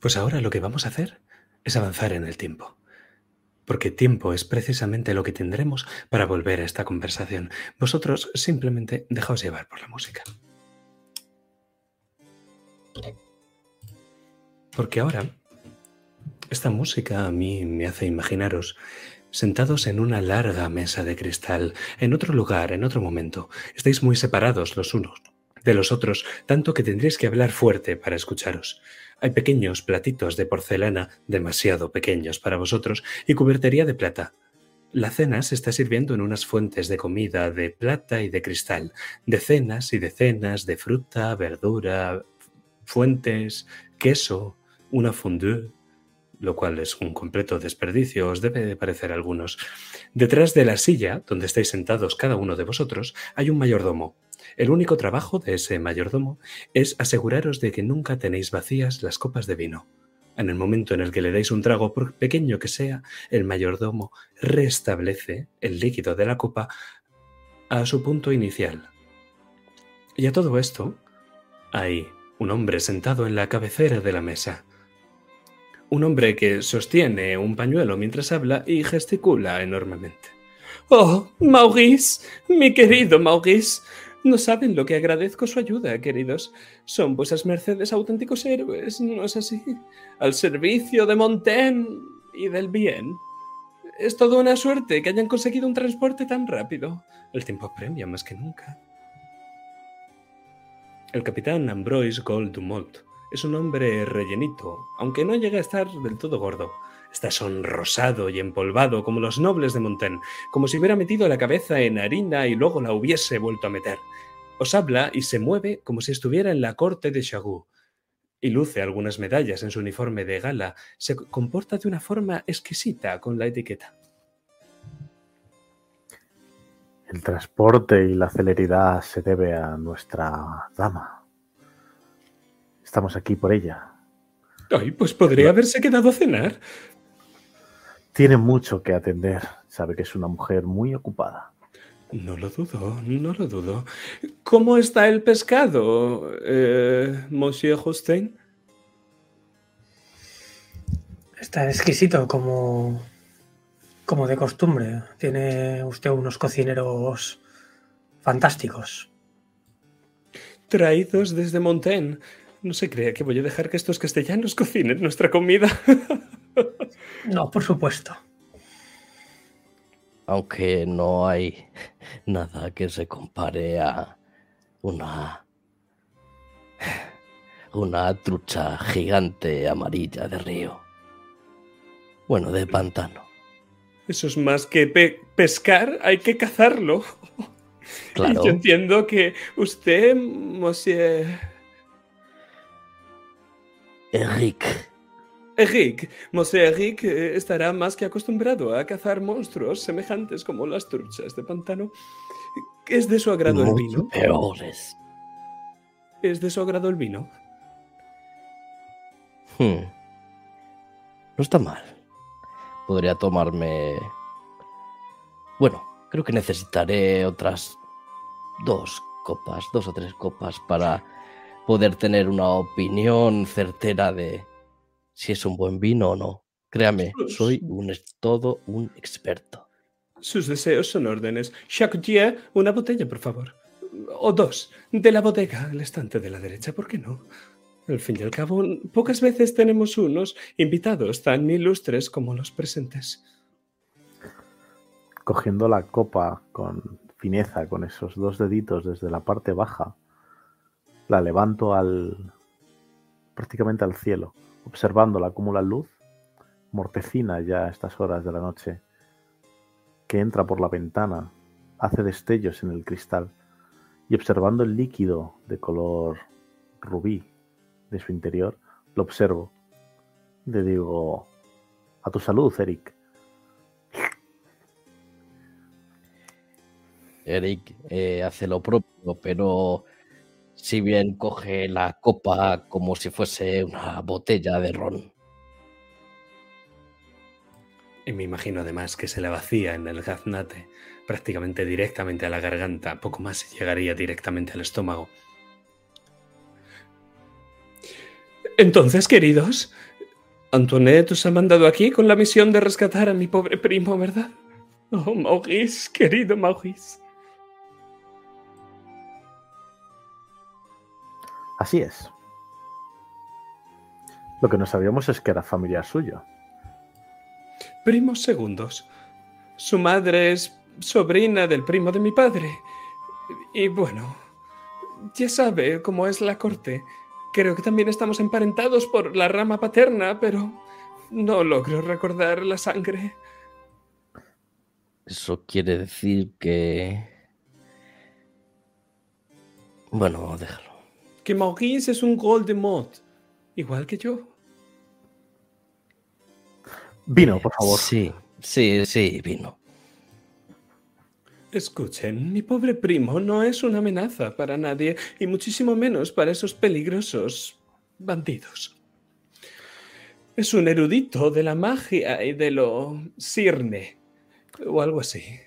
A: Pues ahora lo que vamos a hacer es avanzar en el tiempo. Porque tiempo es precisamente lo que tendremos para volver a esta conversación. Vosotros simplemente dejaos llevar por la música. Porque ahora esta música a mí me hace imaginaros sentados en una larga mesa de cristal, en otro lugar, en otro momento. Estáis muy separados los unos de los otros, tanto que tendréis que hablar fuerte para escucharos. Hay pequeños platitos de porcelana, demasiado pequeños para vosotros, y cubertería de plata. La cena se está sirviendo en unas fuentes de comida de plata y de cristal, decenas y decenas de fruta, verdura, fuentes, queso, una fondue, lo cual es un completo desperdicio, os debe de parecer algunos. Detrás de la silla, donde estáis sentados cada uno de vosotros, hay un mayordomo. El único trabajo de ese mayordomo es aseguraros de que nunca tenéis vacías las copas de vino. En el momento en el que le dais un trago, por pequeño que sea, el mayordomo restablece el líquido de la copa a su punto inicial. Y a todo esto, hay un hombre sentado en la cabecera de la mesa un hombre que sostiene un pañuelo mientras habla y gesticula enormemente. Oh, Maurice, mi querido Maurice. No saben lo que agradezco su ayuda, queridos. Son vuestras mercedes auténticos héroes, ¿no es así? Al servicio de Montaigne y del bien. Es toda una suerte que hayan conseguido un transporte tan rápido. El tiempo apremia más que nunca. El capitán Ambroise Gold Dumont es un hombre rellenito, aunque no llega a estar del todo gordo. Está sonrosado y empolvado como los nobles de Montaigne, como si hubiera metido la cabeza en harina y luego la hubiese vuelto a meter. Os habla y se mueve como si estuviera en la corte de Shagú. Y luce algunas medallas en su uniforme de gala. Se comporta de una forma exquisita con la etiqueta.
C: El transporte y la celeridad se debe a nuestra dama. Estamos aquí por ella.
A: Ay, pues podría haberse quedado a cenar.
C: Tiene mucho que atender. Sabe que es una mujer muy ocupada.
A: No lo dudo, no lo dudo. ¿Cómo está el pescado, eh, Monsieur Hussein?
B: Está exquisito como, como de costumbre. Tiene usted unos cocineros fantásticos.
A: Traídos desde Montaigne. No se crea que voy a dejar que estos castellanos cocinen nuestra comida.
B: No, por supuesto.
D: Aunque no hay nada que se compare a una una trucha gigante amarilla de río. Bueno, de pantano.
A: Eso es más que pe- pescar, hay que cazarlo.
D: Claro.
A: Y yo entiendo que usted, Monsieur
D: Eric,
A: Eric, Monsieur Eric eh, estará más que acostumbrado a cazar monstruos semejantes como las truchas de pantano. ¿Es de su agrado el vino?
D: peores.
A: ¿Es de su agrado el vino?
D: Hmm. No está mal. Podría tomarme... Bueno, creo que necesitaré otras dos copas, dos o tres copas para poder tener una opinión certera de si es un buen vino o no. Créame, soy un, todo un experto.
A: Sus deseos son órdenes. Dia, una botella, por favor. O dos. De la bodega al estante de la derecha, ¿por qué no? Al fin y al cabo, pocas veces tenemos unos invitados tan ilustres como los presentes.
C: Cogiendo la copa con fineza, con esos dos deditos desde la parte baja, la levanto al prácticamente al cielo, observándola como la luz mortecina ya a estas horas de la noche, que entra por la ventana, hace destellos en el cristal, y observando el líquido de color rubí de su interior, lo observo. Le digo, a tu salud, Eric.
D: Eric eh, hace lo propio, pero si bien coge la copa como si fuese una botella de ron.
A: Y me imagino además que se la vacía en el gaznate, prácticamente directamente a la garganta, poco más llegaría directamente al estómago. Entonces, queridos, Antoinette os ha mandado aquí con la misión de rescatar a mi pobre primo, ¿verdad? Oh, Maurice, querido Maurice.
C: Así es. Lo que no sabíamos es que era familiar suyo.
A: Primos segundos. Su madre es sobrina del primo de mi padre. Y bueno, ya sabe cómo es la corte. Creo que también estamos emparentados por la rama paterna, pero no logro recordar la sangre.
D: Eso quiere decir que... Bueno, déjalo.
A: Que Maurice es un Goldemont, igual que yo.
C: Vino, por favor.
D: Sí, sí, sí, vino.
A: Escuchen, mi pobre primo no es una amenaza para nadie, y muchísimo menos para esos peligrosos bandidos. Es un erudito de la magia y de lo cirne, o algo así.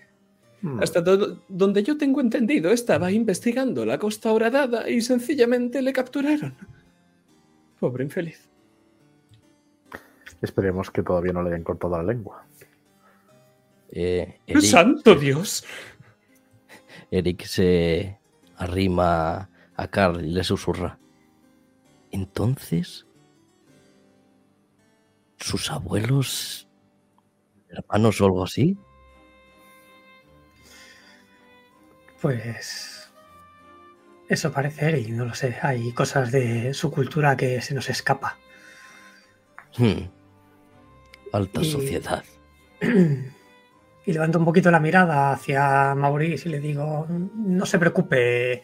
C: Hmm.
A: Hasta do- donde yo tengo entendido, estaba investigando la Costa Horadada y sencillamente le capturaron. Pobre infeliz.
C: Esperemos que todavía no le hayan cortado la lengua.
D: Eh, Eric,
A: ¡Santo Dios!
D: Eric se arrima a Carl y le susurra. Entonces, sus abuelos, hermanos o algo así.
B: Pues eso parece Eric, no lo sé. Hay cosas de su cultura que se nos escapa.
D: Hmm. Alta
B: Y-
D: sociedad.
B: Y levanto un poquito la mirada hacia Maurice y le digo, no se preocupe,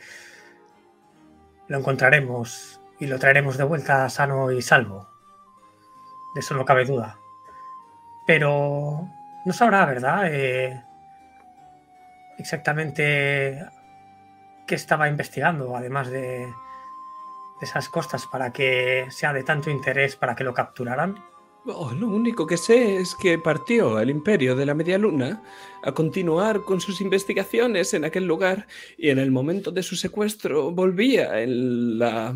B: lo encontraremos y lo traeremos de vuelta sano y salvo. De eso no cabe duda. Pero no sabrá, ¿verdad? Eh, exactamente qué estaba investigando, además de, esas costas, para que sea de tanto interés para que lo capturaran.
A: Oh, lo único que sé es que partió al imperio de la Media Luna a continuar con sus investigaciones en aquel lugar y en el momento de su secuestro volvía en la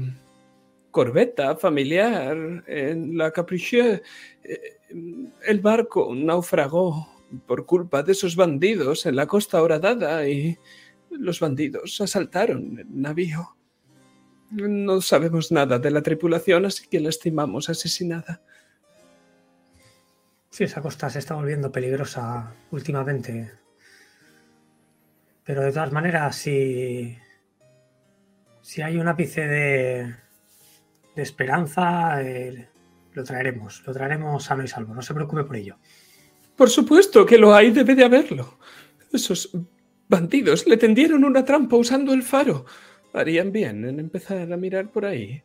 A: corbeta familiar, en la Capricieux. Eh, el barco naufragó por culpa de esos bandidos en la costa horadada y los bandidos asaltaron el navío. No sabemos nada de la tripulación, así que la estimamos asesinada.
B: Sí, esa costa se está volviendo peligrosa últimamente. Pero de todas maneras, si, si hay un ápice de, de esperanza, eh, lo traeremos. Lo traeremos sano y salvo. No se preocupe por ello.
A: Por supuesto que lo hay, debe de haberlo. Esos bandidos le tendieron una trampa usando el faro. Harían bien en empezar a mirar por ahí.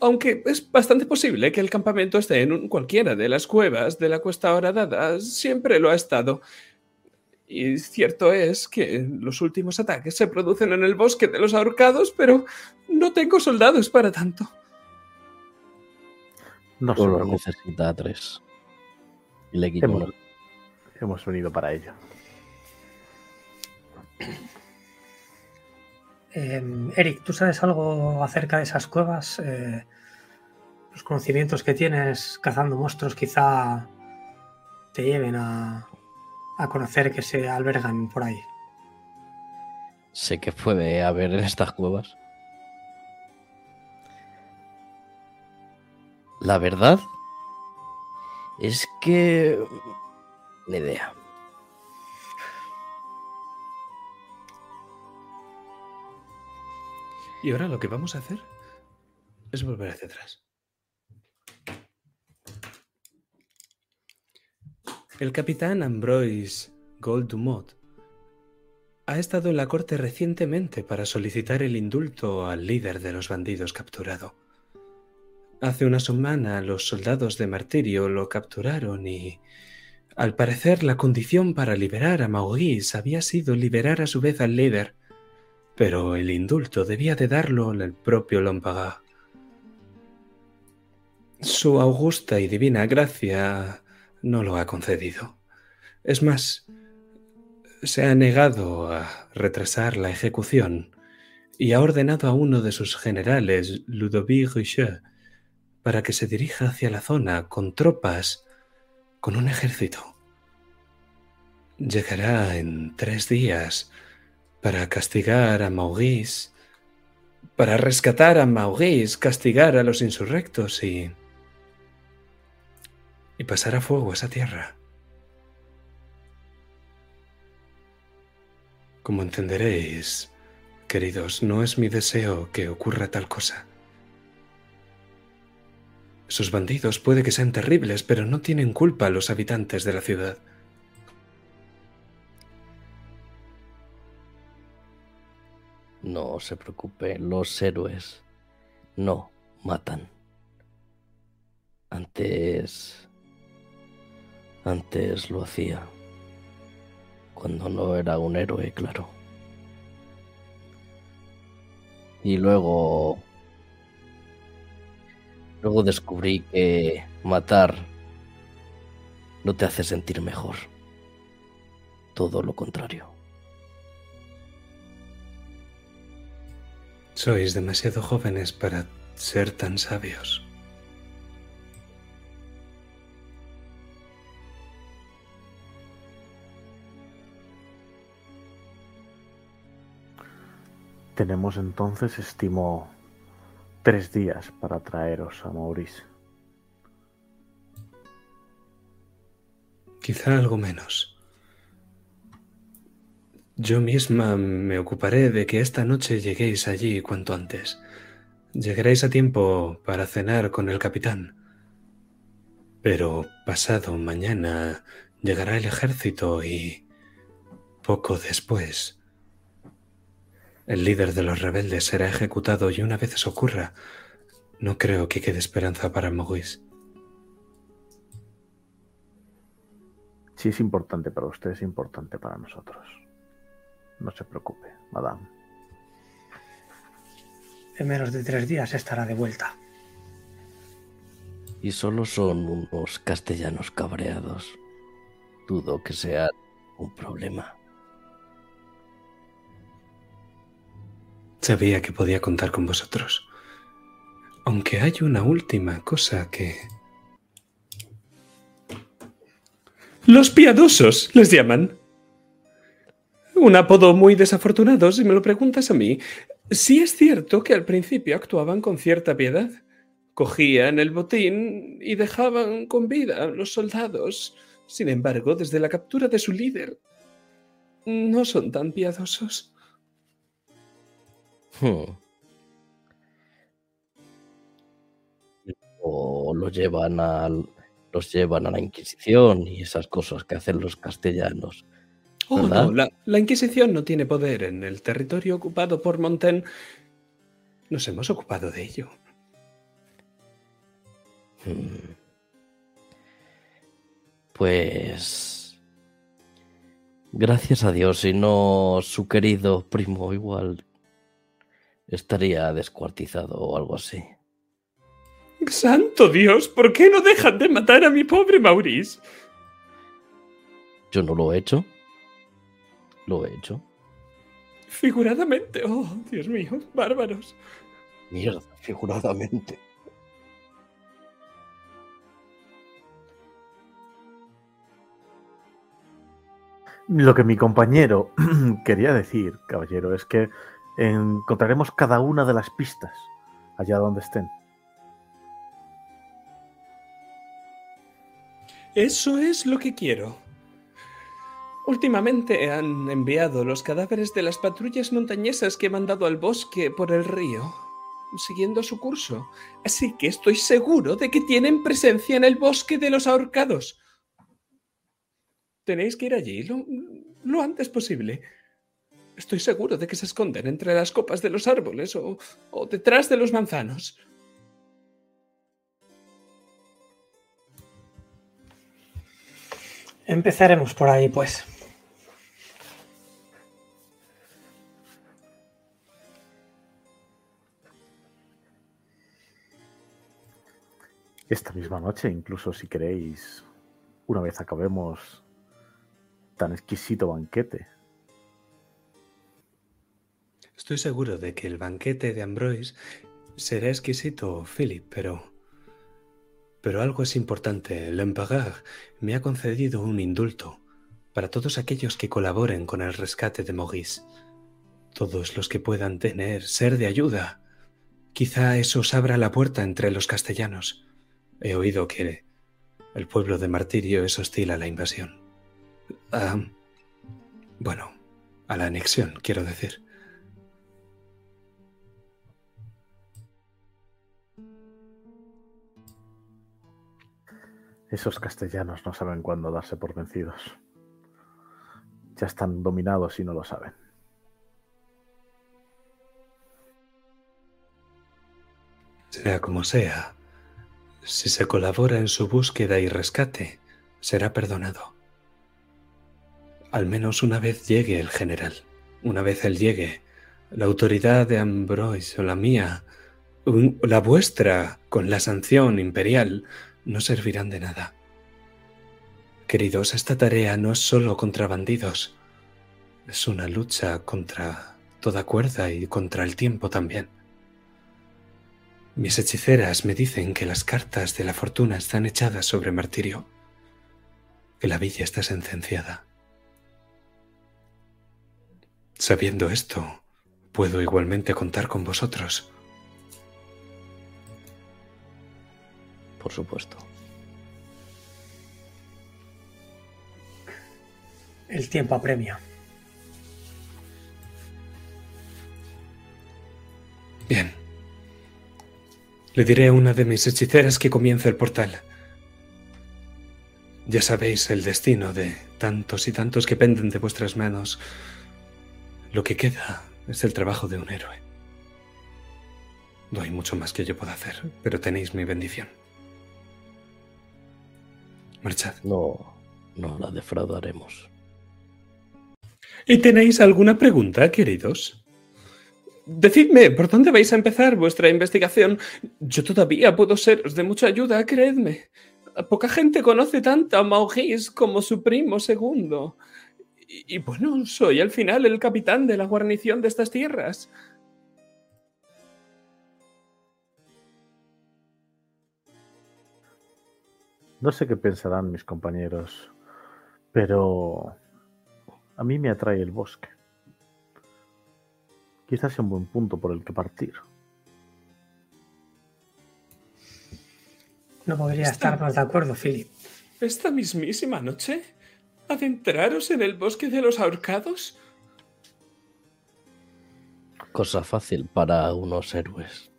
A: Aunque es bastante posible que el campamento esté en cualquiera de las cuevas de la Cuesta Horadada, siempre lo ha estado. Y cierto es que los últimos ataques se producen en el bosque de los ahorcados, pero no tengo soldados para tanto.
C: No se
D: Solo necesita tres. Y le
C: hemos, venido para ello.
B: Eh, Eric, ¿tú sabes algo acerca de esas cuevas? Eh, los conocimientos que tienes cazando monstruos quizá te lleven a, a conocer que se albergan por ahí.
D: Sé que puede haber en estas cuevas. La verdad es que... Ni idea.
A: Y ahora lo que vamos a hacer es volver hacia atrás. El capitán Ambroise Goldumont ha estado en la corte recientemente para solicitar el indulto al líder de los bandidos capturado. Hace una semana los soldados de Martirio lo capturaron y, al parecer, la condición para liberar a Maurice había sido liberar a su vez al líder, pero el indulto debía de darlo el propio Lompaga. Su augusta y divina gracia no lo ha concedido. Es más, se ha negado a retrasar la ejecución y ha ordenado a uno de sus generales, Ludovic Richeux, para que se dirija hacia la zona con tropas, con un ejército. Llegará en tres días para castigar a Maurice, para rescatar a Maurice, castigar a los insurrectos y... y pasar a fuego esa tierra. Como entenderéis, queridos, no es mi deseo que ocurra tal cosa. Esos bandidos puede que sean terribles, pero no tienen culpa los habitantes de la ciudad.
D: No se preocupe, los héroes no matan. Antes... Antes lo hacía. Cuando no era un héroe, claro. Y luego... Luego descubrí que matar no te hace sentir mejor. Todo lo contrario.
F: Sois demasiado jóvenes para ser tan sabios.
C: Tenemos entonces, estimo, tres días para traeros a Maurice.
F: Quizá algo menos. Yo misma me ocuparé de que esta noche lleguéis allí cuanto antes. Llegaréis a tiempo para cenar con el capitán. Pero pasado mañana llegará el ejército y poco después
A: el líder de los rebeldes será ejecutado y una vez eso ocurra, no creo que quede esperanza para Maurice.
C: Si es importante para usted, es importante para nosotros. No se preocupe, madame.
B: En menos de tres días estará de vuelta.
D: Y solo son unos castellanos cabreados. Dudo que sea un problema.
A: Sabía que podía contar con vosotros. Aunque hay una última cosa que...
G: Los piadosos les llaman. Un apodo muy desafortunado, si me lo preguntas a mí. Sí es cierto que al principio actuaban con cierta piedad. Cogían el botín y dejaban con vida a los soldados. Sin embargo, desde la captura de su líder, no son tan piadosos.
D: Hmm. O lo llevan al, los llevan a la Inquisición y esas cosas que hacen los castellanos.
G: Oh, no, la, la Inquisición no tiene poder en el territorio ocupado por Montaigne. Nos hemos ocupado de ello.
D: Hmm. Pues... Gracias a Dios, si no su querido primo igual estaría descuartizado o algo así.
G: ¡Santo Dios! ¿Por qué no dejan de matar a mi pobre Maurice?
D: Yo no lo he hecho. Lo he hecho.
G: Figuradamente. Oh, Dios mío, bárbaros.
D: Mierda, figuradamente.
C: Lo que mi compañero quería decir, caballero, es que encontraremos cada una de las pistas allá donde estén.
G: Eso es lo que quiero. Últimamente han enviado los cadáveres de las patrullas montañesas que he mandado al bosque por el río, siguiendo su curso. Así que estoy seguro de que tienen presencia en el bosque de los ahorcados. Tenéis que ir allí lo, lo antes posible. Estoy seguro de que se esconden entre las copas de los árboles o, o detrás de los manzanos.
B: Empezaremos por ahí, pues.
C: Esta misma noche, incluso si queréis, una vez acabemos tan exquisito banquete.
A: Estoy seguro de que el banquete de Ambroise será exquisito, Philip, pero... Pero algo es importante. L'Empereur me ha concedido un indulto para todos aquellos que colaboren con el rescate de Maurice. Todos los que puedan tener, ser de ayuda. Quizá eso os abra la puerta entre los castellanos. He oído que el pueblo de Martirio es hostil a la invasión. Ah, bueno, a la anexión, quiero decir.
C: Esos castellanos no saben cuándo darse por vencidos. Ya están dominados y no lo saben.
A: Sea como sea, si se colabora en su búsqueda y rescate, será perdonado. Al menos una vez llegue el general, una vez él llegue, la autoridad de Ambroise o la mía, la vuestra, con la sanción imperial, no servirán de nada. Queridos, esta tarea no es solo contra bandidos, es una lucha contra toda cuerda y contra el tiempo también. Mis hechiceras me dicen que las cartas de la fortuna están echadas sobre martirio, que la villa está sentenciada. Sabiendo esto, puedo igualmente contar con vosotros.
D: Por supuesto.
B: El tiempo apremia.
A: Bien. Le diré a una de mis hechiceras que comience el portal. Ya sabéis el destino de tantos y tantos que penden de vuestras manos. Lo que queda Es el trabajo de un héroe. No hay mucho más que yo pueda hacer, pero tenéis mi bendición. Marchad.
D: No, no la defraudaremos.
A: ¿Y tenéis alguna pregunta, queridos? Decidme, ¿por dónde vais a empezar vuestra investigación? Yo todavía puedo seros de mucha ayuda, creedme. Poca gente conoce tanto a Maugis como su primo segundo. Y, y bueno, soy al final el capitán de la guarnición de estas tierras.
C: No sé qué pensarán mis compañeros, pero a mí me atrae el bosque. Quizás sea un buen punto por el que partir.
B: No podría estar más de acuerdo, Philip.
A: ¿Esta mismísima noche? ¿Adentraros en el bosque de los ahorcados?
D: Cosa fácil para unos héroes.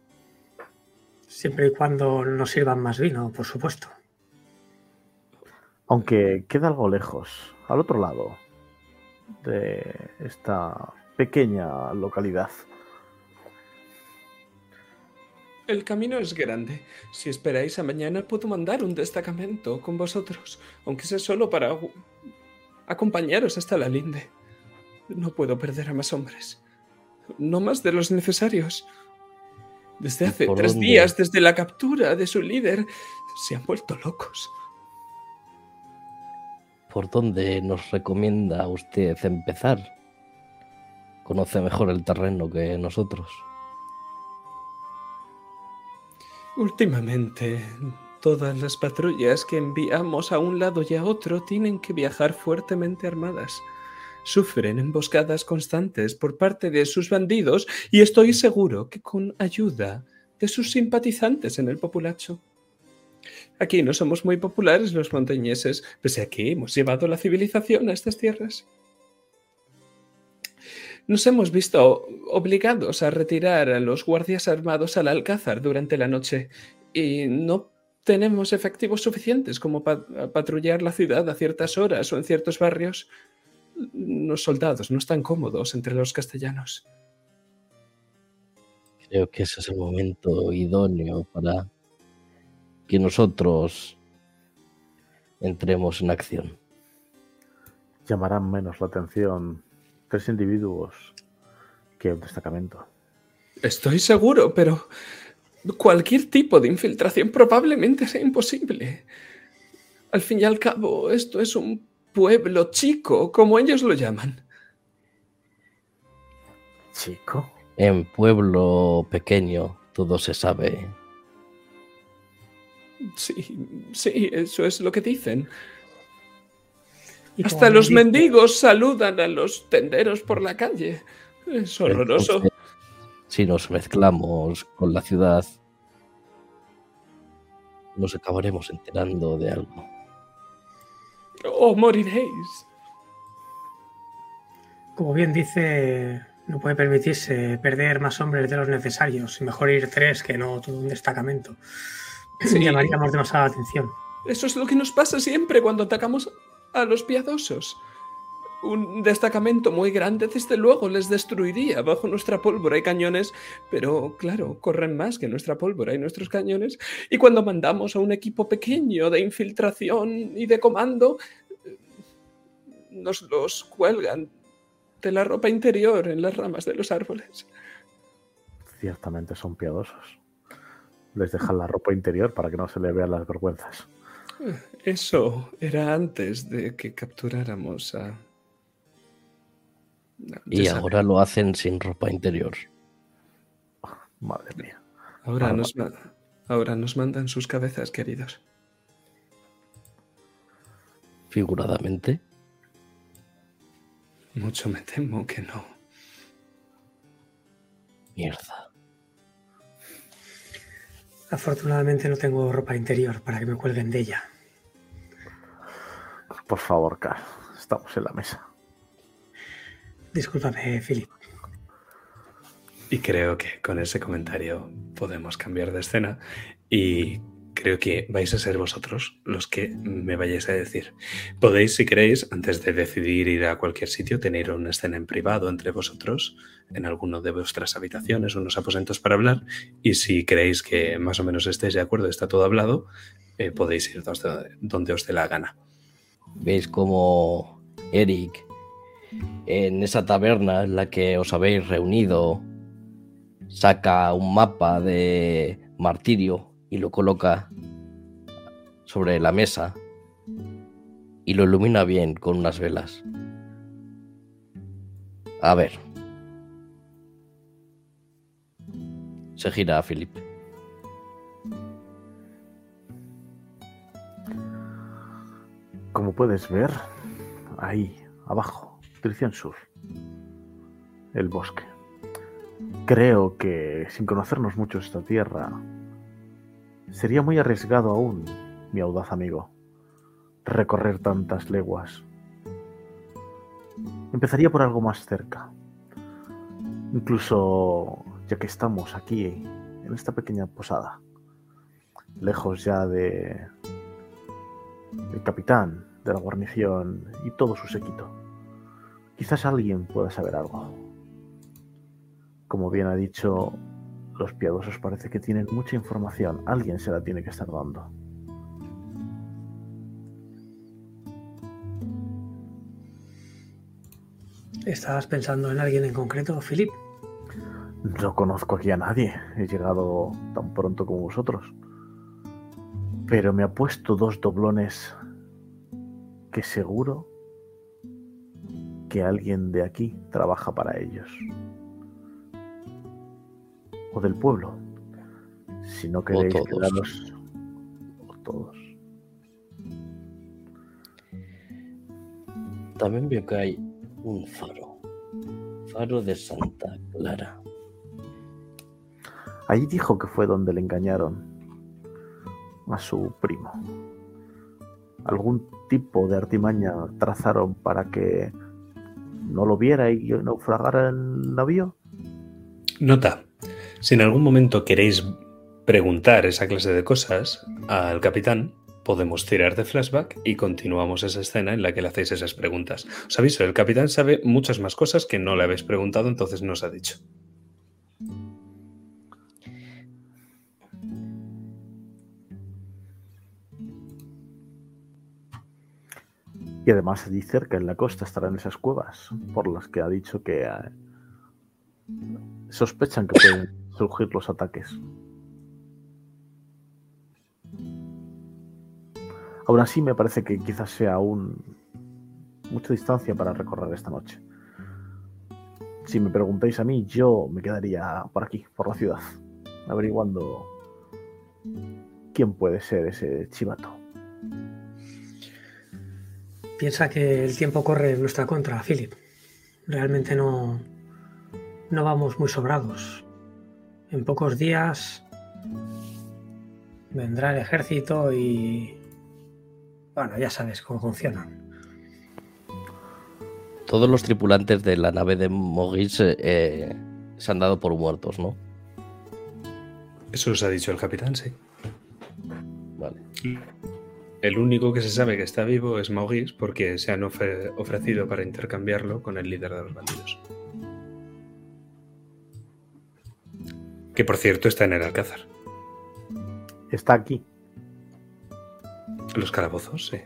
B: Siempre y cuando nos sirvan más vino, por supuesto.
C: Aunque queda algo lejos, al otro lado de esta pequeña localidad.
A: El camino es grande. Si esperáis a mañana, puedo mandar un destacamento con vosotros, aunque sea solo para acompañaros hasta la linde. No puedo perder a más hombres. No más de los necesarios. Desde
D: ¿Y
A: hace tres
D: dónde?
A: días, desde la captura de su líder, se han vuelto locos.
D: ¿Por dónde nos recomienda usted empezar? Conoce mejor el terreno que nosotros.
A: Últimamente, todas las patrullas que enviamos a un lado y a otro tienen que viajar fuertemente armadas. Sufren emboscadas constantes por parte de sus bandidos y estoy seguro que con ayuda de sus simpatizantes en el populacho. Aquí no somos muy populares los montañeses, pese a que hemos llevado la civilización a estas tierras. Nos hemos visto obligados a retirar a los guardias armados al alcázar durante la noche y no tenemos efectivos suficientes como para patrullar la ciudad a ciertas horas o en ciertos barrios. Los soldados no están cómodos entre los castellanos.
D: Creo que ese es el momento idóneo para que nosotros entremos en acción.
C: Llamarán menos la atención tres individuos que un destacamento.
A: Estoy seguro, pero cualquier tipo de infiltración probablemente sea imposible. Al fin y al cabo, esto es un pueblo chico, como ellos lo llaman.
C: Chico.
D: En pueblo pequeño todo se sabe.
A: Sí, sí, eso es lo que dicen. Hasta
B: bien
A: los
B: dice-
A: mendigos saludan a los tenderos por la calle. Es horroroso.
D: Entonces, si nos mezclamos con la ciudad, nos acabaremos enterando de algo.
A: O moriréis.
B: Como bien dice, no puede permitirse perder más hombres de los necesarios. y Mejor ir tres que no todo un destacamento.
A: Sí.
B: Llamaríamos demasiada atención.
A: Eso es lo que nos pasa siempre cuando atacamos a los piadosos. Un destacamento muy grande, desde luego, les destruiría bajo nuestra pólvora y cañones, pero claro, corren más que nuestra pólvora y nuestros cañones. Y cuando mandamos a un equipo pequeño de infiltración y de comando, eh, nos los cuelgan de la ropa interior en las ramas de los árboles.
C: Ciertamente son piadosos. Les dejan la ropa interior para que no se le vean las vergüenzas.
A: Eso era antes de que capturáramos a... No,
D: Y ahora lo hacen sin ropa interior.
C: Madre mía.
A: Ahora
C: Ah,
A: nos, ma- ahora nos mandan sus cabezas, queridos.
D: Figuradamente.
A: Mucho me temo que no.
D: Mierda.
B: Afortunadamente no tengo ropa interior para que me cuelguen de ella.
C: Por favor, Carl. Estamos en la mesa.
B: Discúlpame, Philip.
A: Y creo que con ese comentario podemos cambiar de escena y creo que vais a ser vosotros los que me vayáis a decir. Podéis, si queréis, antes de decidir ir a cualquier sitio, tener una escena en privado entre vosotros, en alguno de vuestras habitaciones, unos aposentos para hablar, y si creéis que más o menos estéis de acuerdo, está todo hablado, eh, podéis ir donde, os dé la gana.
D: Veis como Eric, en esa taberna en la que os habéis reunido, saca un mapa de martirio y lo coloca sobre la mesa y lo ilumina bien con unas velas. A ver. Se gira a Philip.
C: Como puedes ver, ahí, abajo, dirección sur, el bosque. Creo que, sin conocernos mucho esta tierra, sería muy arriesgado aún, mi audaz amigo, recorrer tantas leguas. Empezaría por algo más cerca. Incluso ya que estamos aquí, en esta pequeña posada, lejos ya de capitán de la guarnición y todo su séquito. Quizás alguien pueda saber algo. Como bien ha dicho, los piadosos parece que tienen mucha información. Alguien se la tiene que estar dando.
B: ¿Estabas pensando en alguien en concreto, Philip?
C: No conozco aquí a nadie. He llegado tan pronto como vosotros. Pero me ha puesto dos doblones que seguro que alguien de aquí trabaja para ellos. O del pueblo. Si no queréis
D: todos.
C: quedaros o todos.
D: También veo que hay un faro. Faro de Santa Clara.
C: Ahí dijo que fue donde le engañaron a su primo. Algún tipo de artimaña trazaron para que no lo viera y naufragara el navío.
A: Nota, si en algún momento queréis preguntar esa clase de cosas al capitán, podemos tirar de flashback y continuamos esa escena en la que le hacéis esas preguntas. Os aviso, el capitán sabe muchas más cosas que no le habéis preguntado, entonces no os ha dicho.
C: Y además allí cerca en la costa estarán esas cuevas por las que ha dicho que eh, sospechan que surgir los ataques. Aún así me parece que quizás sea aún mucha distancia para recorrer esta noche. Si me preguntáis a mí, yo me quedaría por aquí, por la ciudad, averiguando quién puede ser ese chivato.
B: Piensa que el tiempo corre en nuestra contra, Philip. Realmente no, no vamos muy sobrados. En pocos días vendrá el ejército y... Bueno, ya sabes cómo funcionan.
D: Todos los tripulantes de la nave de Maurice eh, se han dado por muertos, ¿no?
A: Eso os ha dicho el capitán, sí.
D: Vale.
A: El único que se sabe que está vivo es Maurice porque se han ofre- ofrecido para intercambiarlo con el líder de los bandidos. Que por cierto está en el Alcázar.
C: Está aquí.
A: Los calabozos, sí.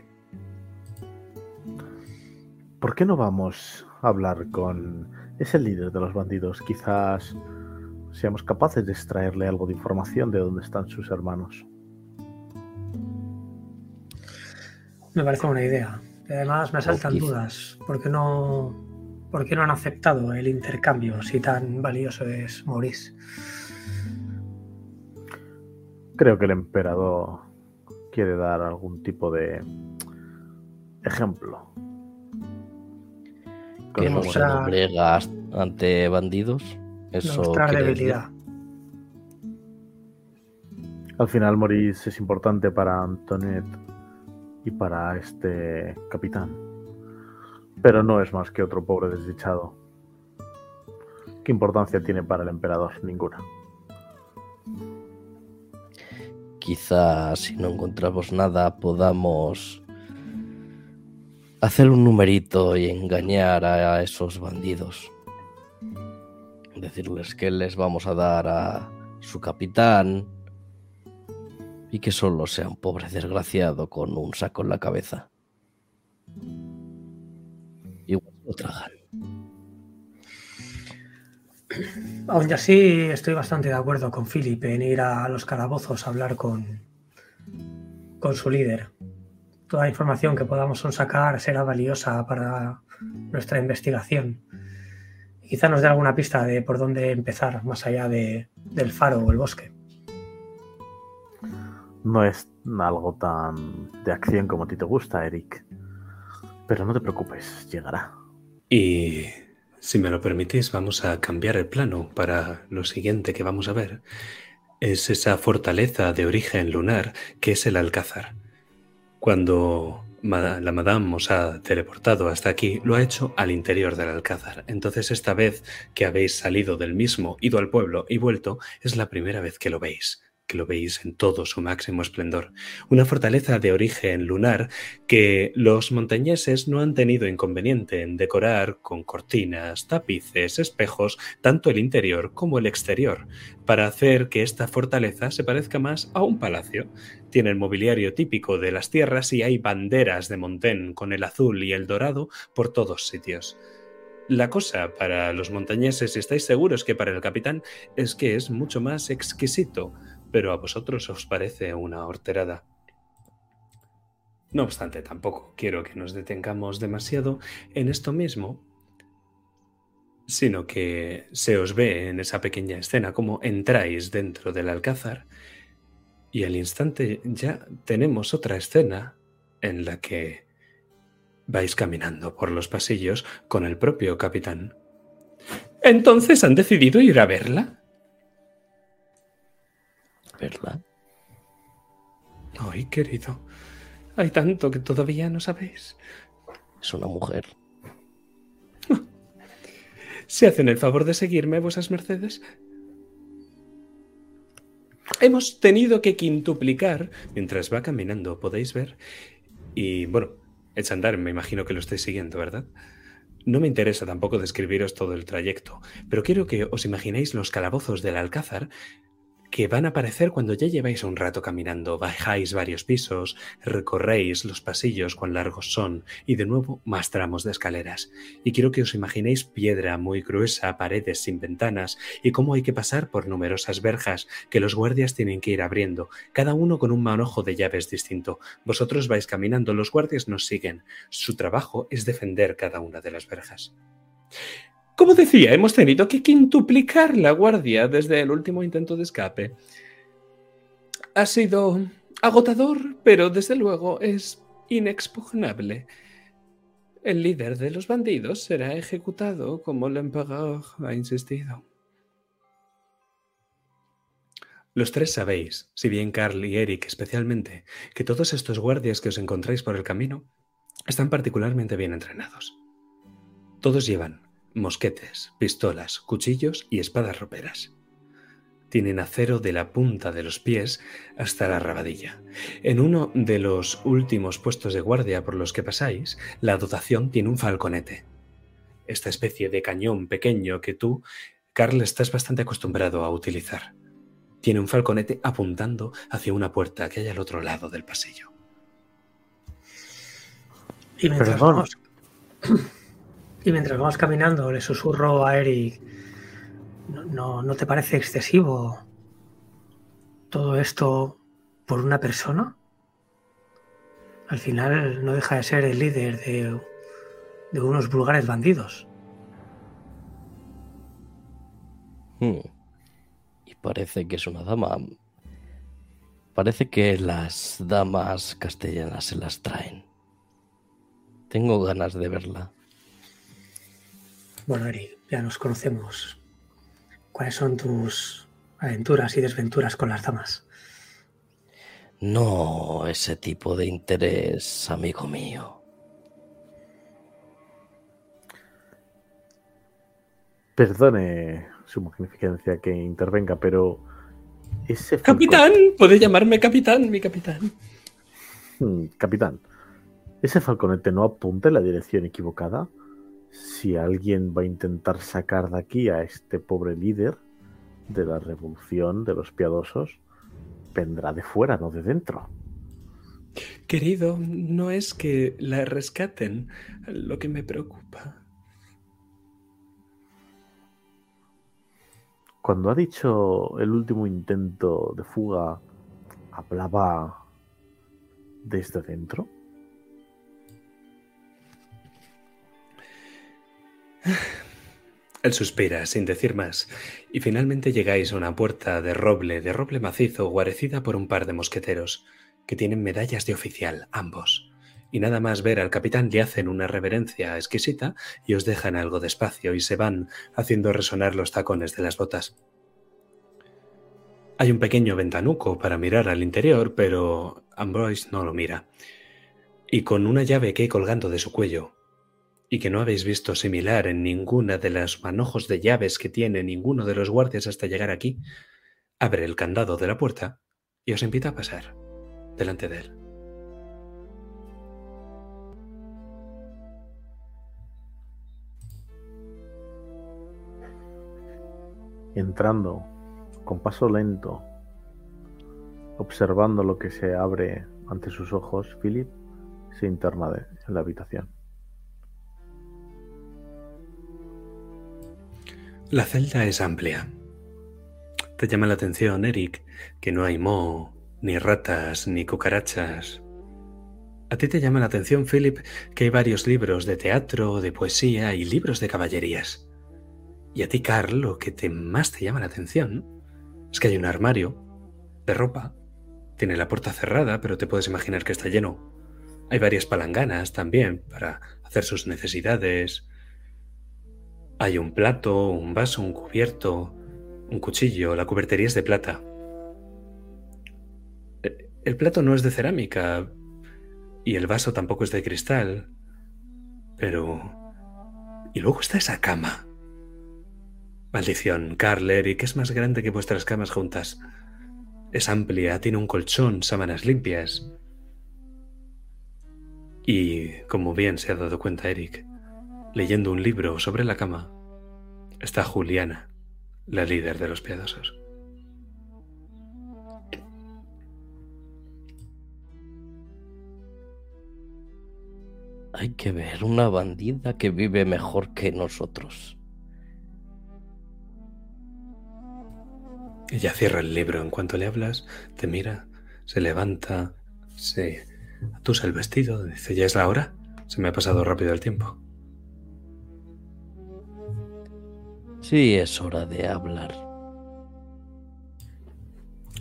C: ¿Por qué no vamos a hablar con ese líder de los bandidos? Quizás seamos capaces de extraerle algo de información de dónde están sus hermanos.
B: Me parece una idea. Y además me asaltan
D: quizá-
B: dudas. ¿Por qué no, por qué no han aceptado el intercambio si tan valioso es Maurice?
C: Creo que el emperador quiere dar algún tipo de ejemplo.
D: Que no
C: Con
D: se
B: Demostrar-
D: doblega ante bandidos. Eso decir-
B: debilidad.
C: Al final Maurice es importante para Antoinette y para este capitán. Pero no es más que otro pobre desdichado. ¿Qué importancia tiene para el emperador? Ninguna.
D: Quizá si no encontramos nada podamos hacer un numerito y engañar a esos bandidos. Decirles que les vamos a dar a su capitán y que solo sea un pobre desgraciado con un saco en la cabeza. Igual lo tragan.
B: Aún así, estoy bastante de acuerdo con Philip en ir a los calabozos a hablar con, con su líder. Toda la información que podamos sacar será valiosa para nuestra investigación. Quizá nos dé alguna pista de por dónde empezar, más allá de, del faro o el bosque.
C: No es algo tan de acción como a ti te gusta, Eric. Pero no te preocupes, llegará.
A: Y si me lo permitís, vamos a cambiar el plano para lo siguiente que vamos a ver. Es esa fortaleza de origen lunar que es el Alcázar. Cuando la Madame os ha teleportado hasta aquí, lo ha hecho al interior del Alcázar. Entonces esta vez que habéis salido del mismo, ido al pueblo y vuelto, es la primera vez que lo veis que lo veis en todo su máximo esplendor. Una fortaleza de origen lunar que los montañeses no han tenido inconveniente en decorar con cortinas, tapices, espejos, tanto el interior como el exterior, para hacer que esta fortaleza se parezca más a un palacio. Tiene el mobiliario típico de las tierras y hay banderas de montén con el azul y el dorado por todos sitios. La cosa para los montañeses, si estáis seguros que para el capitán, es que es mucho más exquisito pero a vosotros os parece una horterada. No obstante, tampoco quiero que nos detengamos demasiado en esto mismo, sino que se os ve en esa pequeña escena como entráis dentro del alcázar y al instante ya tenemos otra escena en la que vais caminando por los pasillos con el propio capitán. Entonces han decidido ir a verla.
D: ¿Verdad?
A: Ay, querido, hay tanto que todavía no sabéis.
D: Es una mujer.
A: ¿Se hacen el favor de seguirme, vuesas mercedes? Hemos tenido que quintuplicar mientras va caminando, podéis ver. Y bueno, echa andar, me imagino que lo estáis siguiendo, ¿verdad? No me interesa tampoco describiros todo el trayecto, pero quiero que os imaginéis los calabozos del Alcázar que van a aparecer cuando ya lleváis un rato caminando, bajáis varios pisos, recorréis los pasillos cuán largos son y de nuevo más tramos de escaleras. Y quiero que os imaginéis piedra muy gruesa, paredes sin ventanas y cómo hay que pasar por numerosas verjas que los guardias tienen que ir abriendo, cada uno con un manojo de llaves distinto. Vosotros vais caminando, los guardias nos siguen. Su trabajo es defender cada una de las verjas. Como decía, hemos tenido que quintuplicar la guardia desde el último intento de escape. Ha sido agotador, pero desde luego es inexpugnable. El líder de los bandidos será ejecutado como L'Empereur ha insistido. Los tres sabéis, si bien Carl y Eric especialmente, que todos estos guardias que os encontráis por el camino están particularmente bien entrenados. Todos llevan mosquetes, pistolas, cuchillos y espadas roperas. Tienen acero de la punta de los pies hasta la rabadilla. En uno de los últimos puestos de guardia por los que pasáis, la dotación tiene un falconete. Esta especie de cañón pequeño que tú, Carl, estás bastante acostumbrado a utilizar. Tiene un falconete apuntando hacia una puerta que hay al otro lado del pasillo.
B: Y mientras y mientras vamos caminando, le susurro a Eric, ¿no, no, te parece excesivo todo esto por una persona? Al final no deja de ser el líder de, de unos vulgares bandidos.
D: Hmm. Y parece que es una dama. Parece que las damas castellanas se las traen. Tengo ganas de verla.
B: Bueno, Eri, ya nos conocemos. ¿Cuáles son tus aventuras y desventuras con las damas?
D: No ese tipo de interés, amigo mío.
C: Perdone su magnificencia que intervenga, pero Ese
A: Capitán, puede llamarme capitán, mi capitán.
C: Hmm, Capitán, ese falconete no apunta en la dirección equivocada. Si alguien va a intentar sacar de aquí a este pobre líder de la revolución de los piadosos, vendrá de fuera, no de dentro.
A: Querido, no es que la rescaten lo que me preocupa.
C: Cuando ha dicho el último intento de fuga, ¿hablaba desde dentro?
A: Él suspira sin decir más, y finalmente llegáis a una puerta de roble, de roble macizo, guarecida por un par de mosqueteros, que tienen medallas de oficial, ambos. Y nada más ver al capitán le hacen una reverencia exquisita y os dejan algo despacio y se van haciendo resonar los tacones de las botas. Hay un pequeño ventanuco para mirar al interior, pero Ambroise no lo mira. Y con una llave que hay colgando de su cuello, y que no habéis visto similar en ninguna de los manojos de llaves que tiene ninguno de los guardias hasta llegar aquí, abre el candado de la puerta y os invita a pasar delante de él.
C: Entrando con paso lento, observando lo que se abre ante sus ojos, Philip se interna en la habitación.
A: La celda es amplia. Te llama la atención, Eric, que no hay moho, ni ratas, ni cucarachas. A ti te llama la atención, Philip, que hay varios libros de teatro, de poesía y libros de caballerías. Y a ti, Carl, lo que te más te llama la atención es que hay un armario de ropa. Tiene la puerta cerrada, pero te puedes imaginar que está lleno. Hay varias palanganas también para hacer sus necesidades. Hay un plato, un vaso, un cubierto, un cuchillo, la cubertería es de plata. Eh, El plato no es de cerámica y el vaso tampoco es de cristal, pero... Y luego está esa cama. Maldición, Carl, Eric, es más grande que vuestras camas juntas. Es amplia, tiene un colchón, sábanas limpias. Y, como bien se ha dado cuenta Eric, leyendo un libro sobre la cama, está Juliana, la líder de los piadosos.
D: Hay que ver una bandida que vive mejor que nosotros.
A: Ella cierra el libro en cuanto le hablas, te mira, se levanta, se atusa el vestido, dice, ¿ya es la hora? Se me ha pasado rápido el tiempo.
D: Sí, es hora de hablar.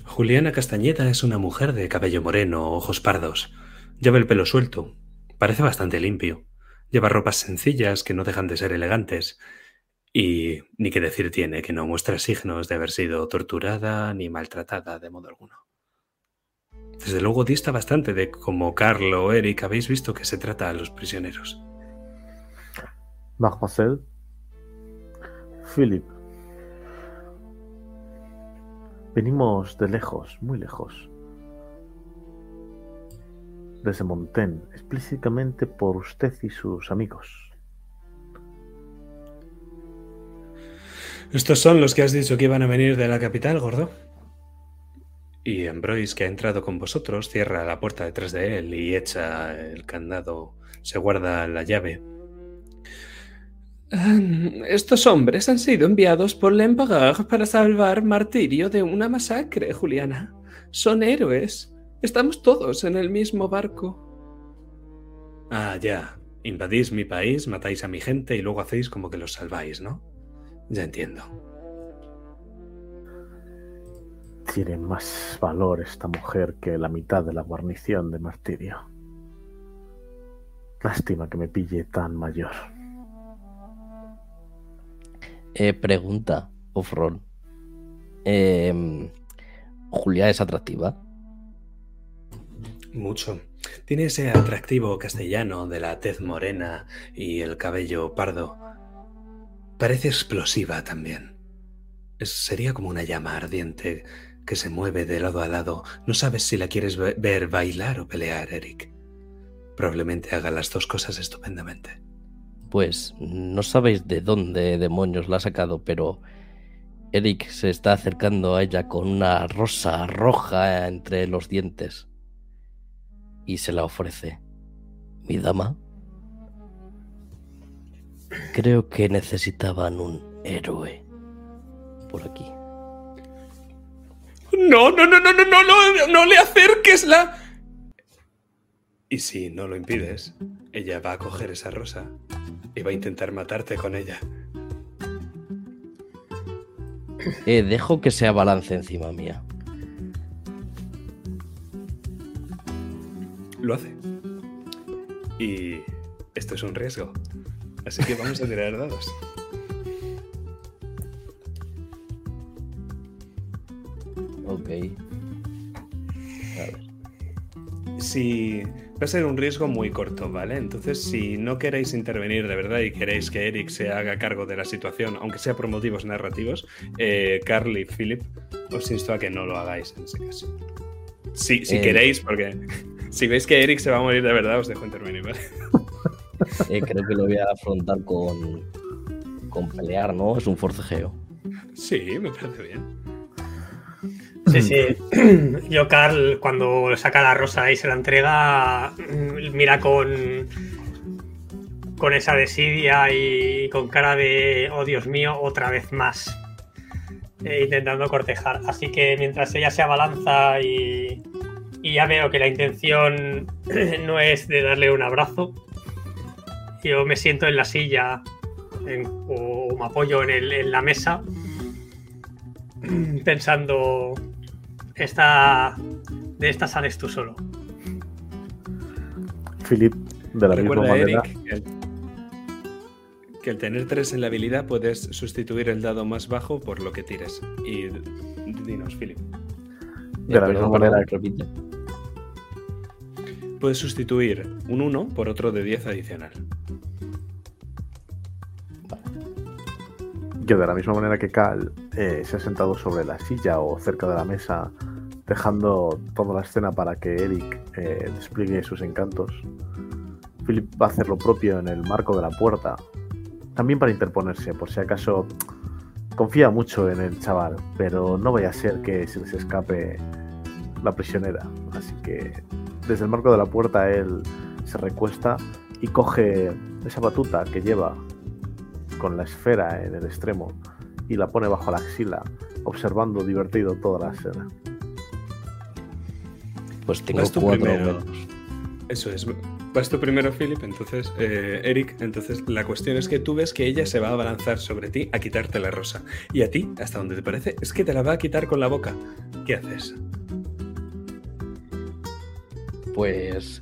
A: Juliana Castañeda es una mujer de cabello moreno, ojos pardos. Lleva el pelo suelto. Parece bastante limpio. Lleva ropas sencillas que no dejan de ser elegantes. Y ni que decir tiene que no muestra signos de haber sido torturada ni maltratada de modo alguno. Desde luego dista bastante de como Carl o Eric habéis visto que se trata a los prisioneros.
C: Mademoiselle, Philip, venimos de lejos, muy lejos. Desde Montaigne, explícitamente por usted y sus amigos.
A: Estos son los que has dicho que iban a venir de la capital, gordo. Y Ambroise, que ha entrado con vosotros, cierra la puerta detrás de él y echa el candado, se guarda la llave. Estos hombres han sido enviados por l'Empereur para salvar martirio de una masacre, Juliana. Son héroes. Estamos todos en el mismo barco. Ah, ya. Invadís mi país, matáis a mi gente y luego hacéis como que los salváis, ¿no? Ya entiendo.
C: Tiene más valor esta mujer que la mitad de la guarnición de martirio. Lástima que me pille tan mayor.
D: Eh, pregunta, Ofron. Eh, ¿Julia es atractiva?
A: Mucho. Tiene ese atractivo castellano de la tez morena y el cabello pardo. Parece explosiva también. Sería como una llama ardiente que se mueve de lado a lado. No sabes si la quieres ve- ver bailar o pelear, Eric. Probablemente haga las dos cosas estupendamente.
D: Pues no sabéis de dónde demonios la ha sacado, pero Eric se está acercando a ella con una rosa roja entre los dientes y se la ofrece. Mi dama, creo que necesitaban un héroe por aquí.
G: No, no, no, no, no, no, no, no le acerques la.
A: Y si no lo impides, ella va a coger esa rosa y va a intentar matarte con ella.
D: Eh, dejo que se abalance encima mía.
A: Lo hace. Y esto es un riesgo. Así que vamos a tirar dados.
D: Ok. A ver.
A: Si va a ser un riesgo muy corto, ¿vale? Entonces, si no queréis intervenir de verdad y queréis que Eric se haga cargo de la situación, aunque sea por motivos narrativos, eh, Carl y Philip, os insto a que no lo hagáis en ese caso. Sí, si
D: Eh.
A: queréis, porque si veis que Eric se va a morir de verdad, os dejo intervenir, ¿vale?
D: Eh, creo que lo voy a afrontar con, con pelear, ¿no? Es un forcejeo.
A: Sí, me parece bien.
B: Sí, sí. Yo, Carl, cuando saca la rosa y se la entrega, mm, mira con. con esa desidia y con cara de. oh Dios mío, otra vez más. eh, intentando cortejar. Así que mientras ella se abalanza y. y ya veo que la intención no es de darle un abrazo, yo me siento en la silla en- o me apoyo en, el- en la mesa pensando esta de esta sales tú solo
C: Philip, de la misma manera,
A: Eric, que el, que el tener 3 en la habilidad puedes sustituir el dado más bajo por lo que tires. Y dinos, Philip.
C: de la misma manera
D: repite.
A: Puedes sustituir un 1 por otro de 10 adicional.
C: que de la misma manera que Cal eh, se ha sentado sobre la silla o cerca de la mesa, dejando toda la escena para que Eric eh, despliegue sus encantos, Philip va a hacer lo propio en el marco de la puerta, también para interponerse, por si acaso confía mucho en el chaval, pero no vaya a ser que se les escape la prisionera. Así que desde el marco de la puerta él se recuesta y coge esa batuta que lleva con la esfera en el extremo y la pone bajo la axila, observando divertido toda la escena.
D: Pues tengo
A: Vas tú
D: cuatro
A: primero.
D: menos.
A: Eso es. Vas tú primero, Philip, entonces, eh, Eric. Entonces, la cuestión es que tú ves que ella se va a abalanzar sobre ti a quitarte la rosa. Y a ti, hasta donde te parece, es que te la va a quitar con la boca. ¿Qué haces?
D: Pues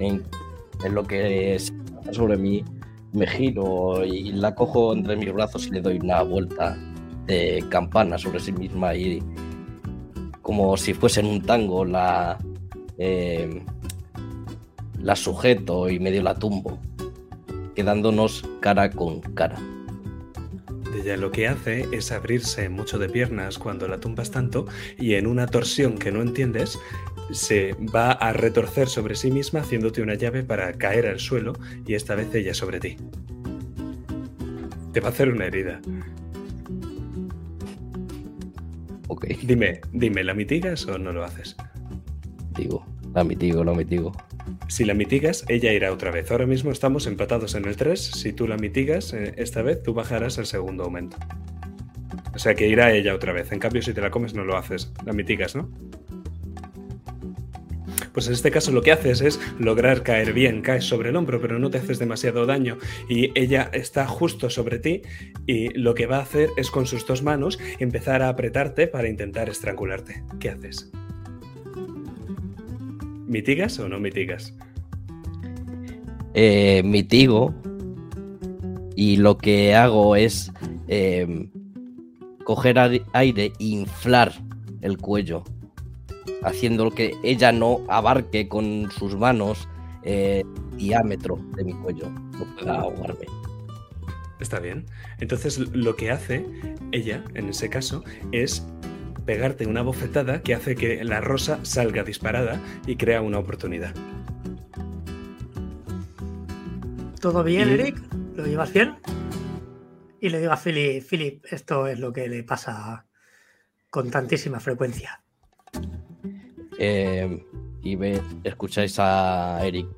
D: en, en lo que es sobre mí, me giro y la cojo entre mis brazos y le doy una vuelta de campana sobre sí misma y como si fuese en un tango la, eh, la sujeto y medio la tumbo, quedándonos cara con cara.
A: Ella lo que hace es abrirse mucho de piernas cuando la tumbas tanto y en una torsión que no entiendes se va a retorcer sobre sí misma haciéndote una llave para caer al suelo y esta vez ella sobre ti. Te va a hacer una herida.
D: Ok,
A: Dime, dime, ¿la mitigas o no lo haces?
D: digo, la mitigo, la mitigo.
A: Si la mitigas, ella irá otra vez. Ahora mismo estamos empatados en el 3. Si tú la mitigas, eh, esta vez tú bajarás al segundo aumento. O sea que irá ella otra vez. En cambio, si te la comes, no lo haces. La mitigas, ¿no? Pues en este caso lo que haces es lograr caer bien. Caes sobre el hombro, pero no te haces demasiado daño. Y ella está justo sobre ti. Y lo que va a hacer es con sus dos manos empezar a apretarte para intentar estrangularte. ¿Qué haces? ¿Mitigas o no mitigas?
D: eh, mitigo y lo que hago es eh, coger ai- aire e inflar el cuello, haciendo que ella no abarque con sus manos eh, diámetro de mi cuello, no pueda ahogarme.
A: Está bien. Entonces lo que hace ella, en ese caso, es pegarte una bofetada que hace que la rosa salga disparada y crea una oportunidad.
B: ¿Todo bien,
A: Y-
B: Eric? ¿Lo llevas bien? Y le digo a Philip, Philip, esto es lo que le pasa con tantísima frecuencia.
D: Eh, y ve, escucháis a Eric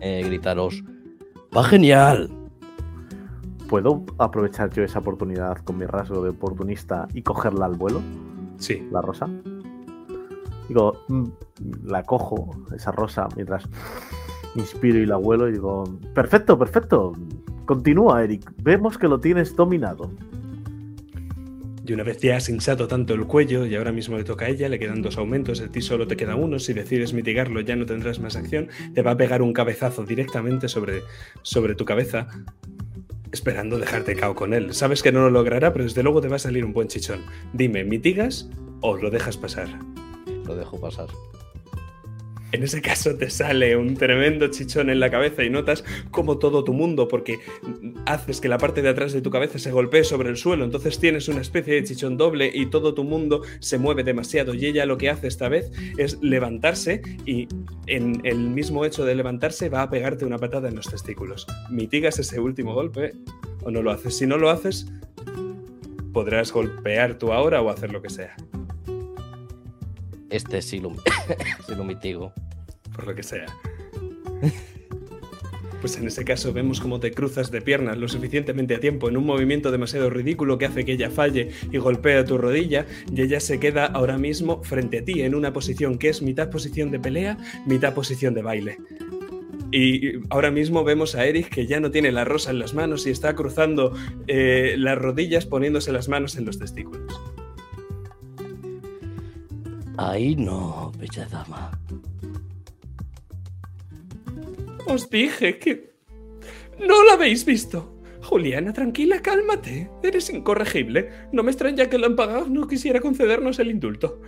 D: eh, gritaros: ¡Va genial!
C: ¿Puedo aprovechar yo esa oportunidad con mi rasgo de oportunista y cogerla al vuelo,
A: Sí,
C: la rosa? Digo, mm, la cojo, esa rosa, mientras inspiro y la vuelo y digo, perfecto, perfecto. Continúa, Eric. Vemos que lo tienes dominado.
A: y una vez ya has hinchado tanto el cuello y ahora mismo le toca a ella, le quedan dos aumentos, a ti solo te queda uno, si decides mitigarlo ya no tendrás más acción, te va a pegar un cabezazo directamente sobre, sobre tu cabeza, esperando dejarte cao con él. Sabes que no lo logrará, pero desde luego te va a salir un buen chichón. Dime, ¿mitigas o lo dejas pasar?
D: Lo dejo pasar.
A: En ese caso te sale un tremendo chichón en la cabeza y notas como todo tu mundo, porque haces que la parte de atrás de tu cabeza se golpee sobre el suelo, entonces tienes una especie de chichón doble y todo tu mundo se mueve demasiado y ella lo que hace esta vez es levantarse y en el mismo hecho de levantarse va a pegarte una patada en los testículos. ¿Mitigas ese último golpe o no lo haces? Si no lo haces, podrás golpear tú ahora o hacer lo que sea,
D: Este sí lo, sí lo mitigo.
A: por lo que sea. Pues en ese caso vemos cómo te cruzas de piernas lo suficientemente a tiempo en un movimiento demasiado ridículo que hace que ella falle y golpea tu rodilla y ella se queda ahora mismo frente a ti en una posición que es mitad posición de pelea, mitad posición de baile. Y ahora mismo vemos a Eric que ya no tiene la rosa en las manos y está cruzando eh, las rodillas poniéndose las manos en los testículos.
D: Ahí no, bella dama.
A: Os dije que... No lo habéis visto. Juliana, tranquila, cálmate. Eres incorregible. No me extraña que el empagado no quisiera concedernos el indulto.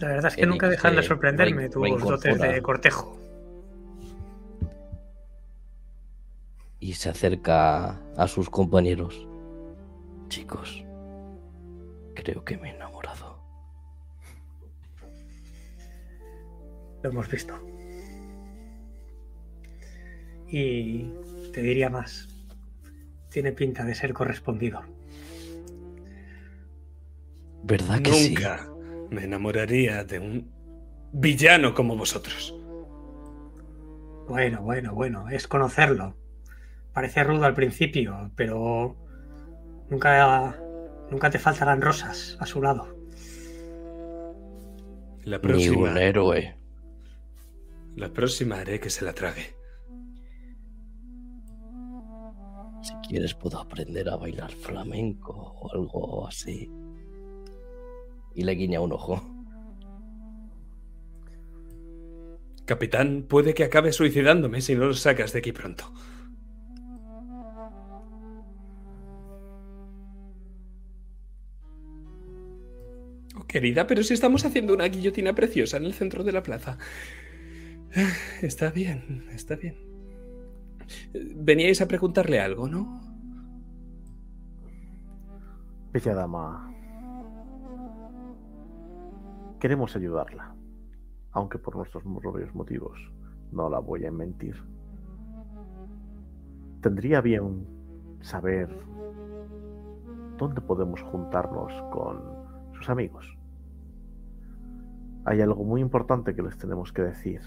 B: La verdad es que
D: Eric,
B: nunca dejan de sorprenderme tus dotes de cortejo.
D: Y se acerca a sus compañeros. Chicos, creo que me he enamorado.
B: Lo hemos visto. Y te diría más. Tiene pinta de ser correspondido.
D: ¿Verdad que sí?
A: Nunca me enamoraría de un villano como vosotros.
B: Bueno, bueno, bueno, es conocerlo. Parece rudo al principio, pero nunca, nunca te faltarán rosas a su lado.
A: La
D: Ni
A: próxima,
D: un héroe.
A: la próxima haré que se la trague.
D: Si quieres puedo aprender a bailar flamenco o algo así. Y le guiña un ojo.
A: Capitán, puede que acabe suicidándome si no lo sacas de aquí pronto. Querida, pero si estamos haciendo una guillotina preciosa en el centro de la plaza. Está bien, está bien. Veníais a preguntarle algo, ¿no?
C: Bella dama. Queremos ayudarla. Aunque por nuestros propios motivos. No la voy a mentir. Tendría bien saber dónde podemos juntarnos con sus amigos. Hay algo muy importante que les tenemos que decir.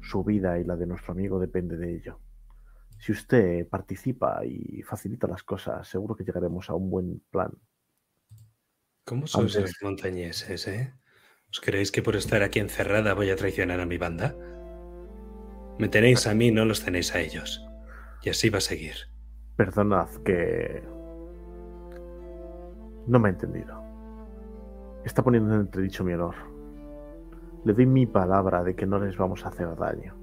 C: Su vida y la de nuestro amigo depende de ello. Si usted participa y facilita las cosas, seguro que llegaremos a un buen plan.
A: ¿Cómo sois
C: Antes-
A: los montañeses, eh? ¿Os creéis que por estar aquí encerrada voy a traicionar a mi banda? Me tenéis a mí, no los tenéis a ellos. Y así va a seguir.
C: Perdonad que... No me ha entendido. Está poniendo en entredicho mi honor. Le doy mi palabra de que no les vamos a hacer daño.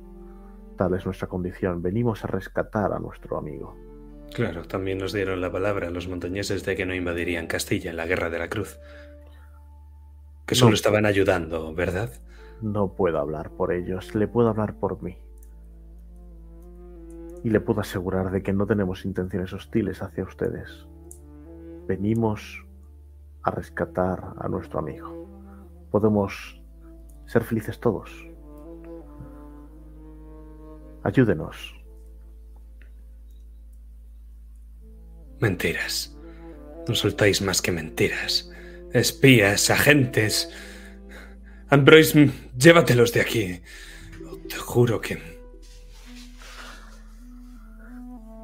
C: Tal es nuestra condición. Venimos a rescatar a nuestro amigo.
A: Claro, también nos dieron la palabra los montañeses de que no invadirían Castilla en la Guerra de la Cruz. Que solo
C: No.
A: estaban ayudando, ¿verdad?
C: No puedo hablar por ellos, le puedo hablar por mí. Y le puedo asegurar de que no tenemos intenciones hostiles hacia ustedes. Venimos a rescatar a nuestro amigo. Podemos ser felices todos. Ayúdenos.
A: Mentiras. No soltáis más que mentiras. Espías, agentes. Ambroise, llévatelos de aquí. Te juro que...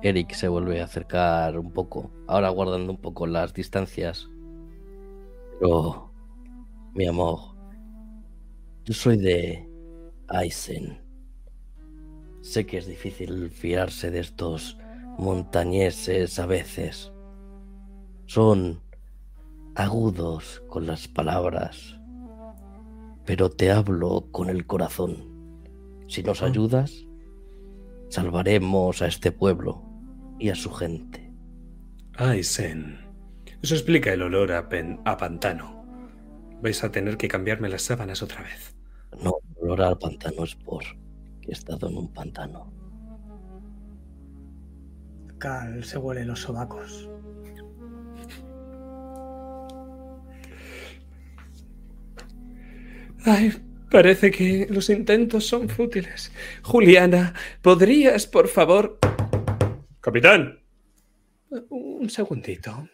D: Eric se vuelve a acercar un poco, ahora guardando un poco las distancias. Pero, mi amor, yo soy de Eisen. Sé que es difícil fiarse de estos montañeses a veces. Son agudos con las palabras, pero te hablo con el corazón. Si nos ayudas, salvaremos a este pueblo y a su gente.
A: Ay, Sen. Eso explica el olor a, pen- a pantano. Vais a tener que cambiarme las sábanas otra vez.
D: No, el olor al pantano es por que he estado en un pantano.
B: Cal se huele los sobacos.
A: Ay, parece que los intentos son fútiles. Juliana, ¿podrías, por favor... Capitán. Un segundito.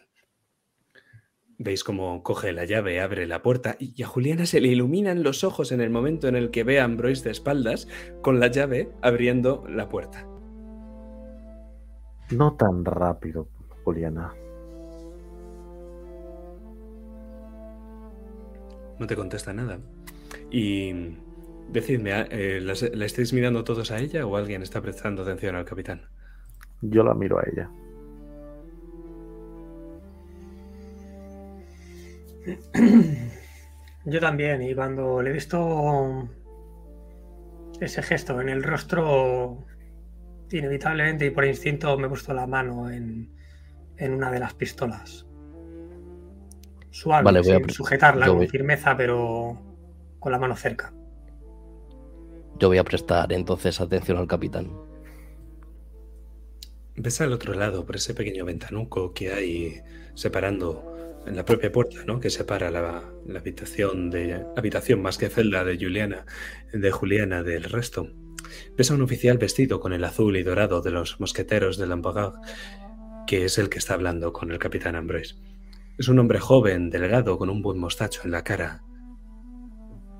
A: Veis cómo coge la llave, abre la puerta y a Juliana se le iluminan los ojos en el momento en el que ve a Ambroise de espaldas con la llave abriendo la puerta.
C: No tan rápido, Juliana.
A: No te contesta nada. Y decidme, eh, ¿las- ¿la estáis mirando todos a ella o alguien está prestando atención al capitán?
C: Yo la miro a ella.
B: Yo también, y cuando le he visto ese gesto en el rostro, inevitablemente y por instinto me he puesto la mano en, en una de las pistolas. Suave,
D: Vale, voy a
B: sin sujetarla con
D: voy-
B: firmeza, pero con la mano cerca.
D: Yo voy a prestar entonces atención al capitán.
A: Ves al otro lado, por ese pequeño ventanuco que hay separando en la propia puerta, ¿no? Que separa la, la habitación de habitación más que celda de Juliana, de Juliana del resto. Ves a un oficial vestido con el azul y dorado de los mosqueteros de Lamborghini, que es el que está hablando con el capitán Ambroise. Es un hombre joven, delgado, con un buen mostacho en la cara.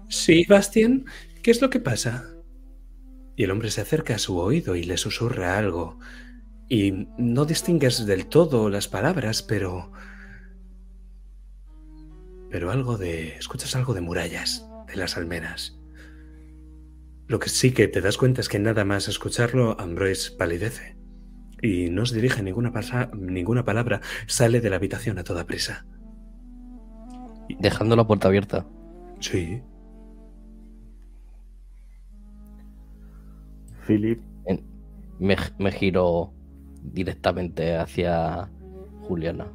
A: Sí, Bastien, ¿qué es lo que pasa? Y el hombre se acerca a su oído y le susurra algo. Y no distingues del todo las palabras, pero... Pero algo de... Escuchas algo de murallas, de las almenas. Lo que sí que te das cuenta es que nada más escucharlo, Ambroise palidece. Y no os dirige ninguna, pasa- ninguna palabra, sale de la habitación a toda prisa.
D: Dejando la puerta abierta.
A: Sí.
C: Philip,
D: me, me giro directamente hacia Juliana.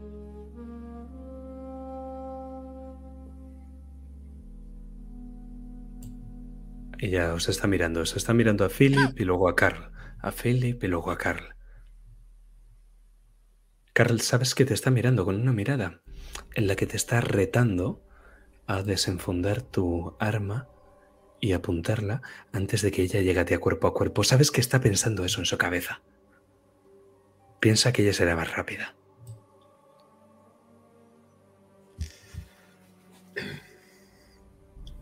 A: Ella os está mirando, os está mirando a Philip y luego a Carl. A Philip y luego a Carl. Carl, sabes que te está mirando con una mirada en la que te está retando a desenfundar tu arma y apuntarla antes de que ella ti a cuerpo a cuerpo. Sabes que está pensando eso en su cabeza. Piensa que ella será más rápida.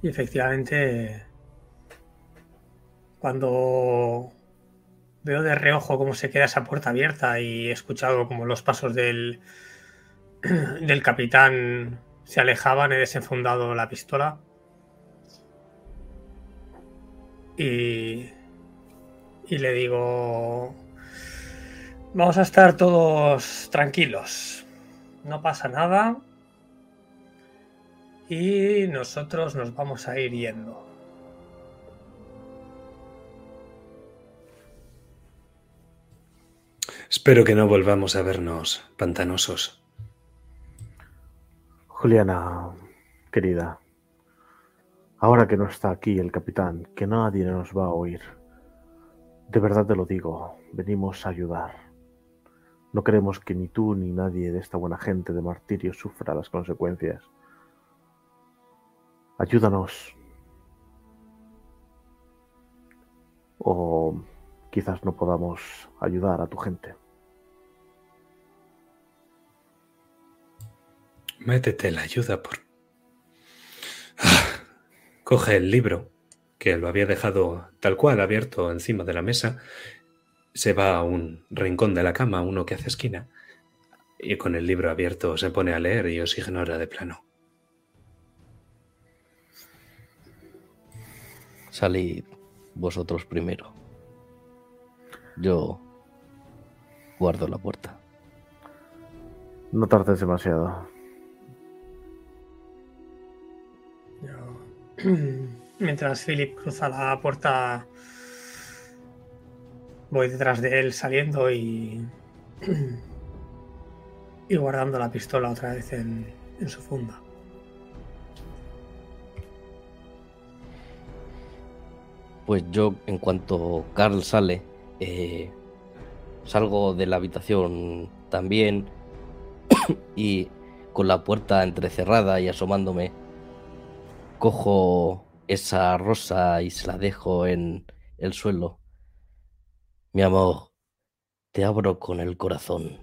B: Y efectivamente, cuando veo de reojo cómo se queda esa puerta abierta y he escuchado como los pasos del, del capitán se alejaban, he desenfundado la pistola. Y, y le digo, vamos a estar todos tranquilos, no pasa nada y nosotros nos vamos a ir yendo.
A: Espero que no volvamos a vernos pantanosos.
C: Juliana, querida, ahora que no está aquí el capitán, que nadie nos va a oír, De verdad te lo digo, venimos a ayudar. No queremos que ni tú ni nadie de esta buena gente de martirio sufra las consecuencias. Ayúdanos. O quizás no podamos ayudar a tu gente.
A: Métete la ayuda por... Ah, coge el libro, que lo había dejado tal cual abierto encima de la mesa, se va a un rincón de la cama, uno que hace esquina, y con el libro abierto se pone a leer y os ignora de plano.
D: Salid vosotros primero. Yo guardo la puerta.
C: No tardes demasiado.
B: Yo- Mientras Philip cruza la puerta, voy detrás de él saliendo y. y guardando la pistola otra vez en, en su funda.
D: Pues yo, en cuanto Carl sale, eh, salgo de la habitación también y con la puerta entrecerrada y asomándome, cojo esa rosa y se la dejo en el suelo. Mi amor, te abro con el corazón,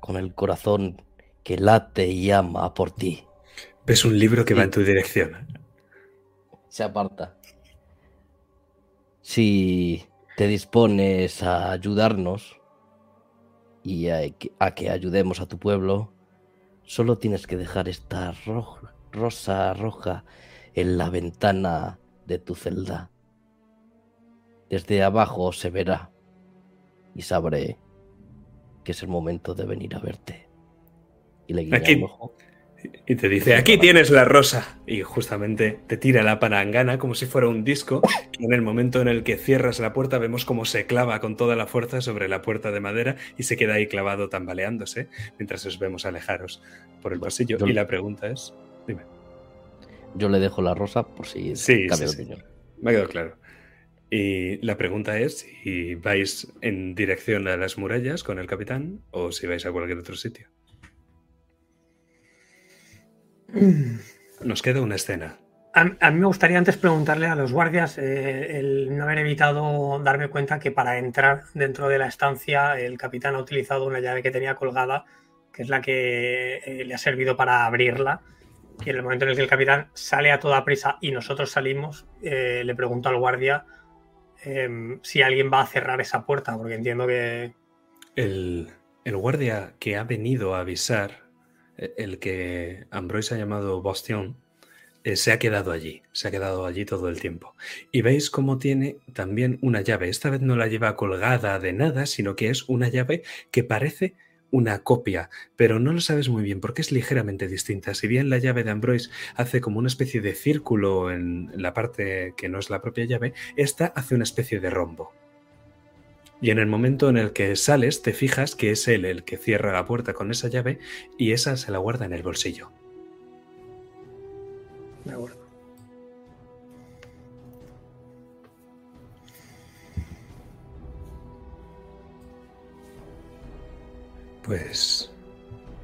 D: con el corazón que late y ama por ti.
A: Ves un libro que va en tu dirección.
D: se aparta. Si te dispones a ayudarnos y a que, a que ayudemos a tu pueblo, solo tienes que dejar esta ro- rosa roja en la ventana de tu celda. Desde abajo se verá y sabré que es el momento de venir a verte. Y le guiña
A: Aquí.
D: un ojo.
A: Y te dice, aquí tienes la rosa. Y justamente te tira la palangana como si fuera un disco. Y en el momento en el que cierras la puerta vemos cómo se clava con toda la fuerza sobre la puerta de madera y se queda ahí clavado tambaleándose mientras os vemos alejaros por el pasillo.
D: yo-
A: Y la pregunta es, dime,
D: Yo le dejo la rosa por si
A: Sí,
D: cambia
A: sí,
D: de
A: sí.
D: opinión.
A: me ha quedado claro. Y la pregunta es si vais en dirección a las murallas con el capitán o si vais a cualquier otro sitio. Nos queda una escena.
B: A, a mí me gustaría antes preguntarle a los guardias eh, el no haber evitado darme cuenta que para entrar dentro de la estancia el capitán ha utilizado una llave que tenía colgada, que es la que eh, le ha servido para abrirla. Y en el momento en el que el capitán sale a toda prisa y nosotros salimos, eh, le pregunto al guardia em, si alguien va a cerrar esa puerta, porque entiendo que...
A: El, el guardia que ha venido a avisar, el que Ambroise ha llamado Bastion, eh, se ha quedado allí, se ha quedado allí todo el tiempo. Y veis cómo tiene también una llave. Esta vez no la lleva colgada de nada, sino que es una llave que parece una copia, pero no lo sabes muy bien porque es ligeramente distinta. Si bien la llave de Ambroise hace como una especie de círculo en la parte que no es la propia llave, esta hace una especie de rombo. Y en el momento en el que sales, te fijas que es él el que cierra la puerta con esa llave y esa se la guarda en el bolsillo.
B: De acuerdo.
A: Pues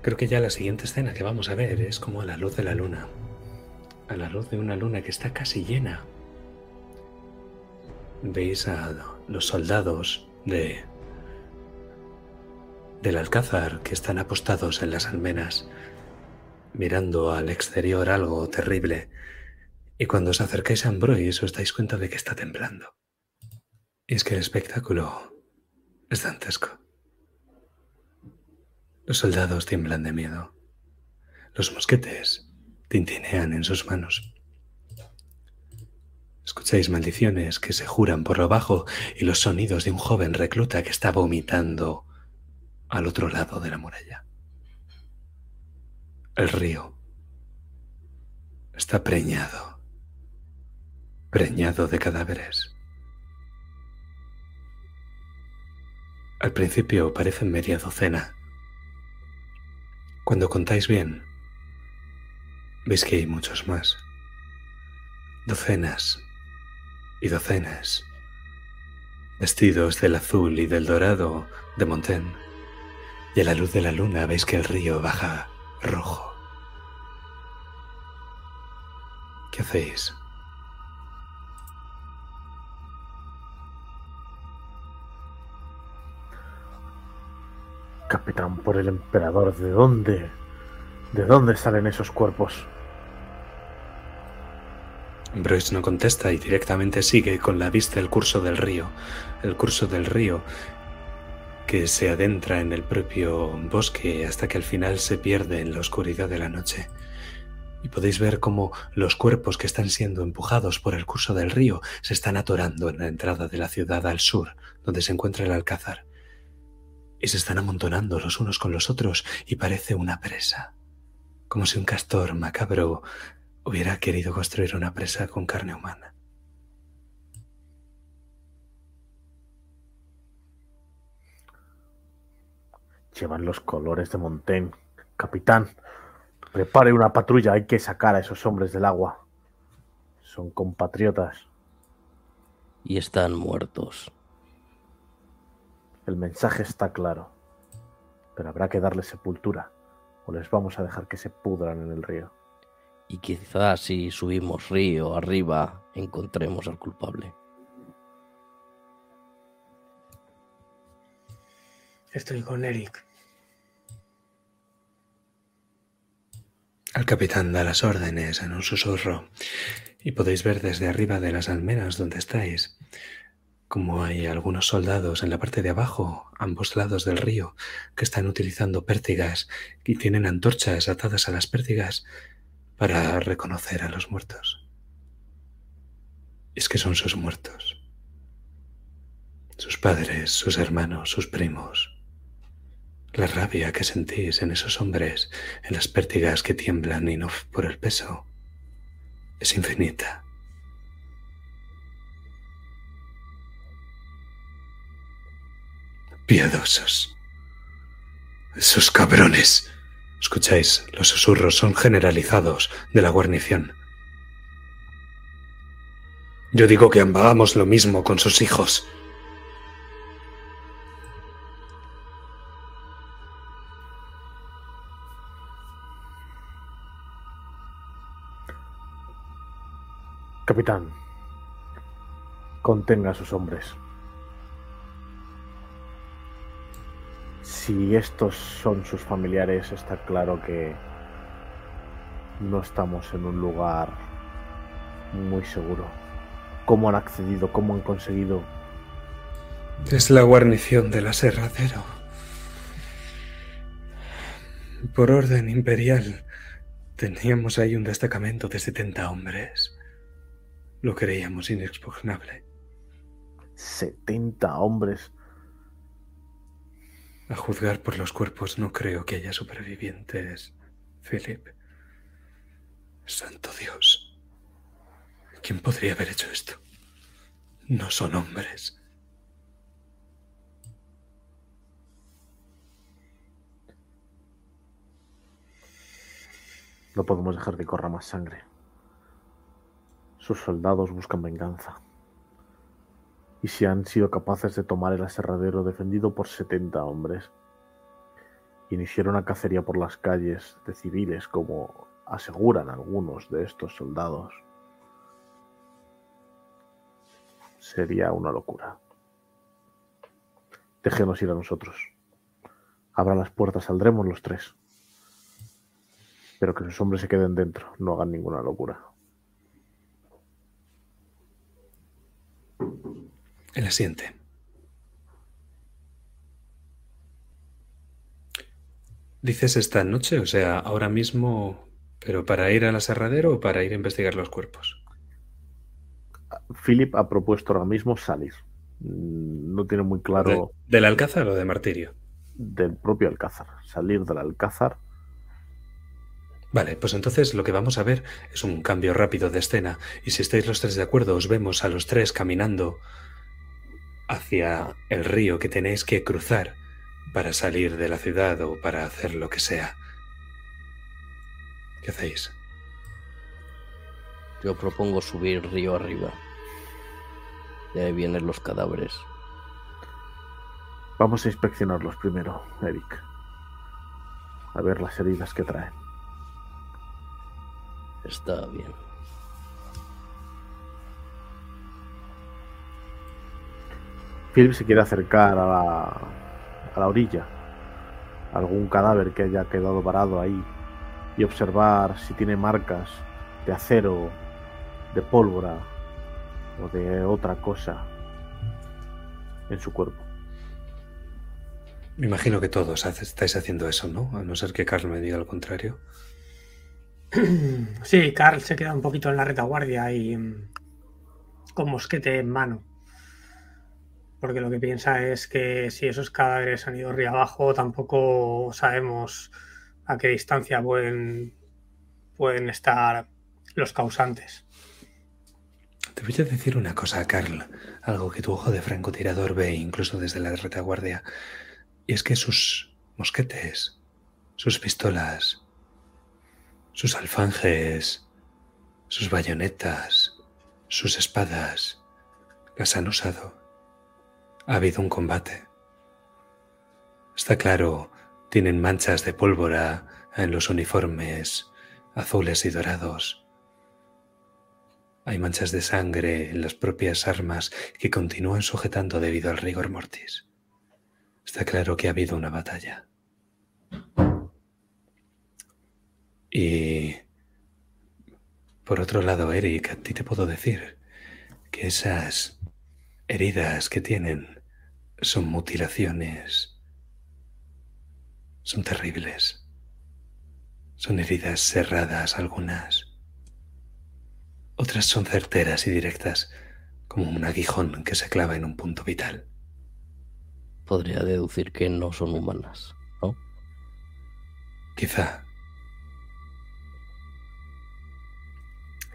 A: creo que ya la siguiente escena que vamos a ver es como a la luz de la luna. A la luz de una luna que está casi llena. Veis a los soldados de del alcázar que están apostados en las almenas, mirando al exterior algo terrible. Y cuando os acercáis a Ambroise os dais cuenta de que está temblando. Y es que el espectáculo es dantesco. Los soldados tiemblan de miedo. Los mosquetes tintinean en sus manos. Escucháis maldiciones que se juran por lo bajo y los sonidos de un joven recluta que está vomitando al otro lado de la muralla. El río está preñado, preñado de cadáveres. Al principio parecen media docena. Cuando contáis bien, veis que hay muchos más. Docenas y docenas. vestidos del azul y del dorado de Montaigne, y a la luz de la luna veis que el río baja rojo. ¿Qué hacéis?
C: Capitán, por el emperador, ¿de dónde? ¿De dónde salen esos cuerpos?
A: Bruce no contesta y directamente sigue con la vista el curso del río. El curso del río que se adentra en el propio bosque hasta que al final se pierde en la oscuridad de la noche. Y podéis ver cómo los cuerpos que están siendo empujados por el curso del río se están atorando en la entrada de la ciudad al sur, donde se encuentra el alcázar. Y se están amontonando los unos con los otros y parece una presa. Como si un castor macabro hubiera querido construir una presa con carne humana.
C: Llevan los colores de Montaigne. Capitán, prepare una patrulla. Hay que sacar a esos hombres del agua. Son compatriotas.
D: Y están muertos.
C: El mensaje está claro. Pero habrá que darles sepultura. O les vamos a dejar que se pudran en el río.
D: Y quizás si subimos río arriba encontremos al culpable.
B: Estoy con Eric.
A: El capitán da las órdenes en un susurro y podéis ver desde arriba de las almenas donde estáis como hay algunos soldados en la parte de abajo, ambos lados del río, que están utilizando pértigas y tienen antorchas atadas a las pértigas para reconocer a los muertos. Es que son sus muertos. Sus padres, sus hermanos, sus primos. La rabia que sentís en esos hombres, en las pértigas que tiemblan y no por el peso, es infinita. Piadosos. Esos cabrones. Escucháis, los susurros son generalizados de la guarnición. Yo digo que hagamos lo mismo con sus hijos.
C: Capitán, contenga a sus hombres. Si estos son sus familiares, está claro que no estamos en un lugar muy seguro. ¿Cómo han accedido? ¿Cómo han conseguido?
A: Es la guarnición del aserradero. Por orden imperial, teníamos ahí un destacamento de 70 hombres. Lo creíamos inexpugnable.
C: 70 hombres.
A: A juzgar por los cuerpos, no creo que haya supervivientes, Philip. Santo Dios. ¿Quién podría haber hecho esto? No son hombres.
C: No podemos dejar que corra más sangre. Sus soldados buscan venganza. Y si han sido capaces de tomar el aserradero defendido por 70 hombres, iniciar una cacería por las calles de civiles, como aseguran algunos de estos soldados, sería una locura. Déjenos ir a nosotros. Abran las puertas, saldremos los tres. Pero que sus hombres se queden dentro, no hagan ninguna locura.
A: El asiente. Dices esta noche, o sea, ahora mismo, pero para ir al aserradero o para ir a investigar los cuerpos.
C: Philip ha propuesto ahora mismo salir. Mm, No tiene muy claro
A: ¿De- ¿Del alcázar o de martirio?
C: del propio alcázar. Salir del alcázar.
A: Vale, pues entonces lo que vamos a ver es un cambio rápido de escena. Y si estáis los tres de acuerdo, os vemos a los tres caminando hacia el río que tenéis que cruzar para salir de la ciudad o para hacer lo que sea. ¿Qué hacéis?
D: Yo propongo subir río arriba. De ahí vienen los cadáveres.
C: Vamos a inspeccionarlos primero, Eric. A ver las heridas que traen.
D: Está bien.
C: Philip se quiere acercar a la, a la orilla, algún cadáver que haya quedado parado ahí y observar si tiene marcas de acero, de pólvora o de otra cosa en su cuerpo.
A: Me imagino que todos estáis haciendo eso, ¿no? A no ser que Carl me diga lo contrario.
B: Sí, Carl se queda un poquito en la retaguardia y mm, con mosquete en mano. Porque lo que piensa es que si esos cadáveres han ido río abajo, tampoco sabemos a qué distancia pueden, pueden estar los causantes.
A: Te voy a decir una cosa, Carl. Algo que tu ojo de francotirador ve incluso desde la retaguardia. Y es que sus mosquetes, sus pistolas, sus alfanjes, sus bayonetas, sus espadas, las han usado. Ha habido un combate. Está claro, tienen manchas de pólvora en los uniformes azules y dorados. Hay manchas de sangre en las propias armas que continúan sujetando debido al rigor mortis. Está claro que ha habido una batalla. Y por otro lado, Eric, a ti te puedo decir que esas heridas que tienen son mutilaciones. Son terribles. Son heridas cerradas algunas. Otras son certeras y directas, como un aguijón que se clava en un punto vital.
D: Podría deducir que no son humanas, ¿no?
A: Quizá.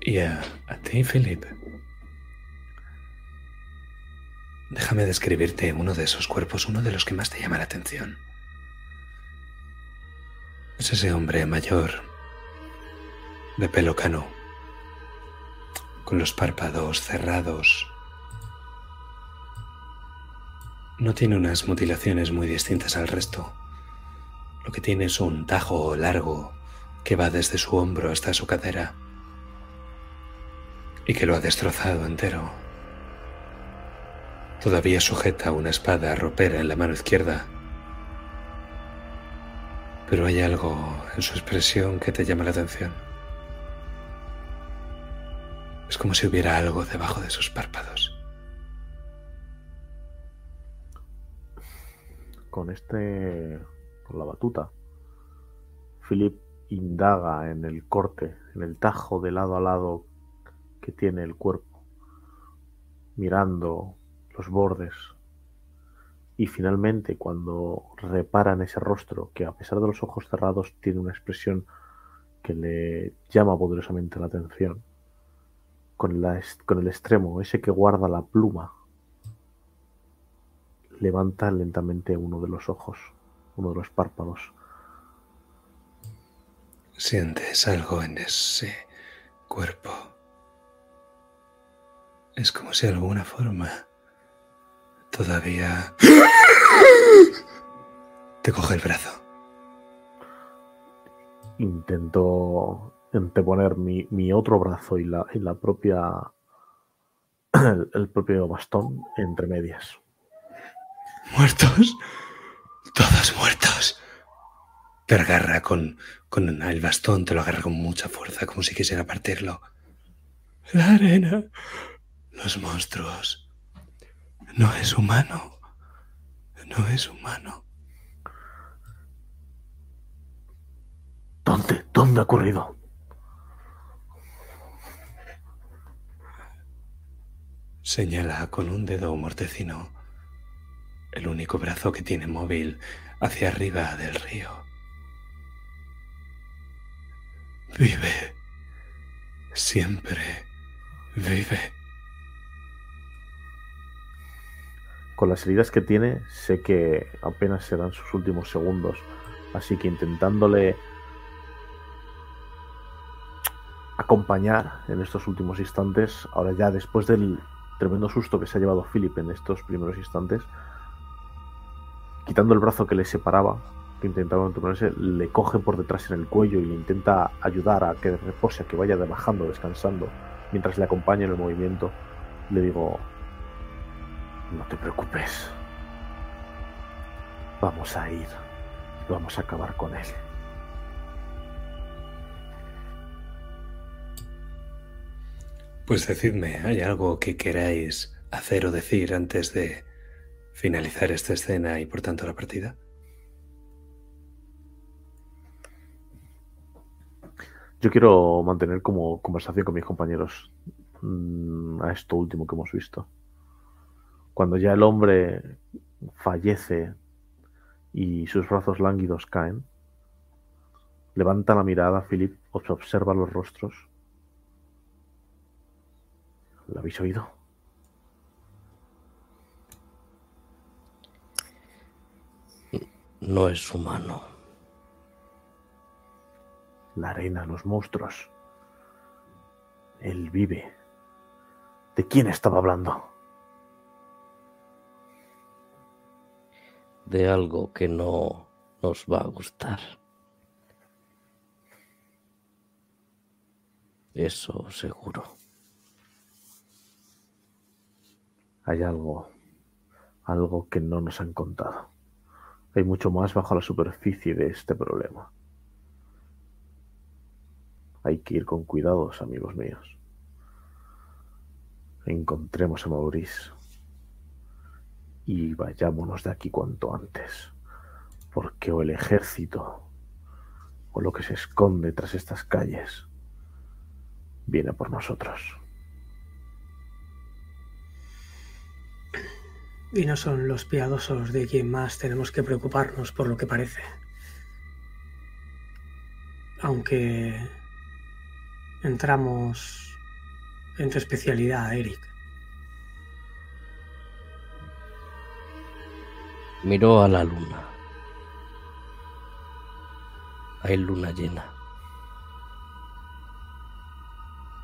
A: Y a, a ti, Philip. Déjame describirte uno de esos cuerpos, uno de los que más te llama la atención. Es ese hombre mayor, de pelo cano, con los párpados cerrados. No tiene unas mutilaciones muy distintas al resto. Lo que tiene es un tajo largo que va desde su hombro hasta su cadera y que lo ha destrozado entero. Todavía sujeta una espada ropera en la mano izquierda, pero hay algo en su expresión que te llama la atención. Es como si hubiera algo debajo de sus párpados.
C: Con este. con la batuta. Philip indaga en el corte, en el tajo de lado a lado que tiene el cuerpo, mirando los bordes. Y finalmente, cuando repara en ese rostro, que a pesar de los ojos cerrados tiene una expresión que le llama poderosamente la atención, con, la con el extremo, ese que guarda la pluma, levanta lentamente uno de los ojos, uno de los párpados.
A: Sientes algo en ese cuerpo. Es como si de alguna forma todavía te coge el brazo.
C: Intento anteponer mi, mi otro brazo y la, y la propia. El, el propio bastón entre medias.
A: ¿Muertos? Todos muertos. Te agarra con, con el bastón, te lo agarra con mucha fuerza, como si quisiera partirlo. La arena. Los monstruos. No es humano. No es humano.
C: ¿Dónde? ¿Dónde ha ocurrido?
A: Señala con un dedo mortecino el único brazo que tiene móvil hacia arriba del río. Vive. Siempre vive.
C: Con las heridas que tiene, sé que apenas serán sus últimos segundos. Así que intentándole acompañar en estos últimos instantes, ahora ya después del tremendo susto que se ha llevado Philip en estos primeros instantes, quitando el brazo que le separaba, que intentaba mantenerse, le coge por detrás en el cuello y le intenta ayudar a que repose, a que vaya bajando, descansando, mientras le acompaña en el movimiento. Le digo, no te preocupes, vamos a ir y vamos a acabar con él.
A: Pues decidme, ¿hay algo que queráis hacer o decir antes de finalizar esta escena y por tanto la partida?
C: Yo quiero mantener como conversación con mis compañeros mm, a esto último que hemos visto. Cuando ya el hombre fallece y sus brazos lánguidos caen, levanta la mirada, Philip observa los rostros ¿Lo habéis oído?
D: No es humano.
C: La arena, los monstruos. Él vive. ¿De quién estaba hablando?
D: De algo que no nos va a gustar. Eso seguro.
C: hay algo, algo que no nos han contado. Hay mucho más bajo la superficie de este problema. Hay que ir con cuidados, amigos míos. Encontremos a Maurice y vayámonos de aquí cuanto antes, porque o el ejército o lo que se esconde tras estas calles viene por nosotros.
B: Y no son los piadosos de quien más tenemos que preocuparnos por lo que parece. Aunque entramos en tu especialidad, Eric.
D: Miró a la luna. Hay luna llena.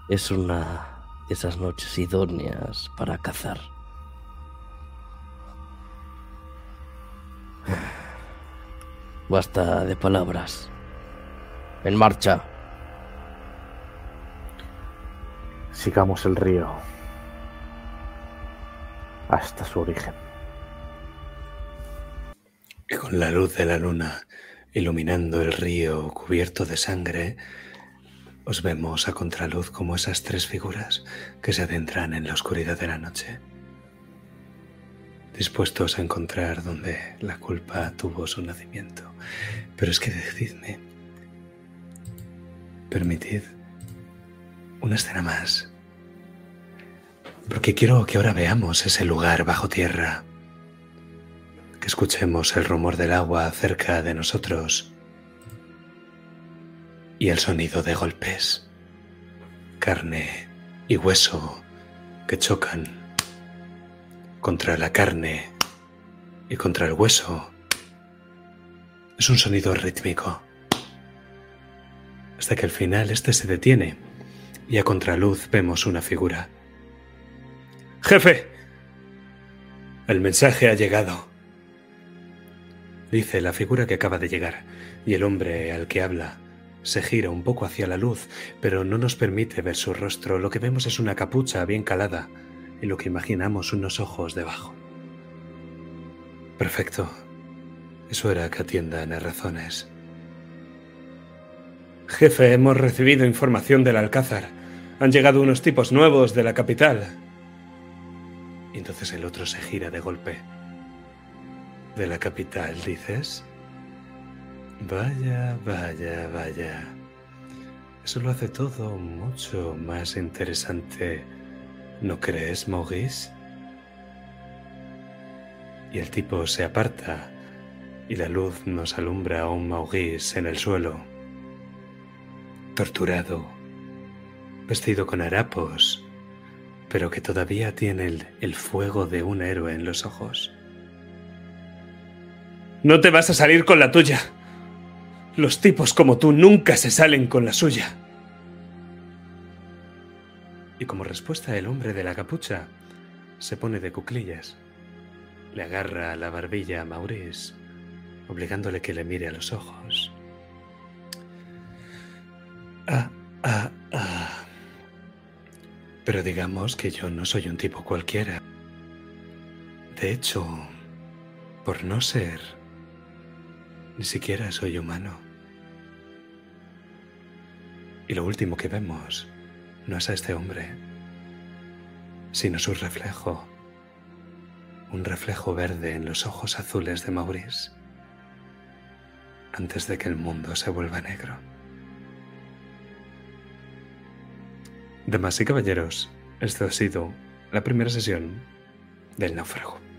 D: Es una de esas noches idóneas para cazar. Basta de palabras. En marcha.
C: Sigamos el río hasta su origen.
A: Y con la luz de la luna iluminando el río cubierto de sangre, os vemos a contraluz como esas tres figuras que se adentran en la oscuridad de la noche. Dispuestos a encontrar donde la culpa tuvo su nacimiento. Pero es que decidme, permitid una escena más, porque quiero que ahora veamos ese lugar bajo tierra, que escuchemos el rumor del agua cerca de nosotros y el sonido de golpes, carne y hueso que chocan contra la carne y contra el hueso. Es un sonido rítmico. Hasta que al final este se detiene y a contraluz vemos una figura. Jefe, el mensaje ha llegado. Dice la figura que acaba de llegar y el hombre al que habla se gira un poco hacia la luz, pero no nos permite ver su rostro. Lo que vemos es una capucha bien calada y lo que imaginamos unos ojos debajo. Perfecto. Eso era que atiendan a razones. Jefe, hemos recibido información del Alcázar. Han llegado unos tipos nuevos de la capital. Y entonces el otro se gira de golpe. ¿De la capital, dices? Vaya, vaya, vaya. Eso lo hace todo mucho más interesante ¿No crees, Maurice? Y el tipo se aparta y la luz nos alumbra a un Maurice en el suelo, torturado, vestido con harapos, pero que todavía tiene el, el fuego de un héroe en los ojos. No te vas a salir con la tuya. Los tipos como tú nunca se salen con la suya y como respuesta el hombre de la capucha se pone de cuclillas le agarra la barbilla a Maurice, obligándole que le mire a los ojos. Ah, ah, ah. Pero digamos que yo no soy un tipo cualquiera. De hecho, por no ser, ni siquiera soy humano. Y lo último que vemos no es a este hombre, sino su reflejo. Un reflejo verde en los ojos azules de Maurice antes de que el mundo se vuelva negro. Damas y caballeros, esto ha sido la primera sesión del náufrago.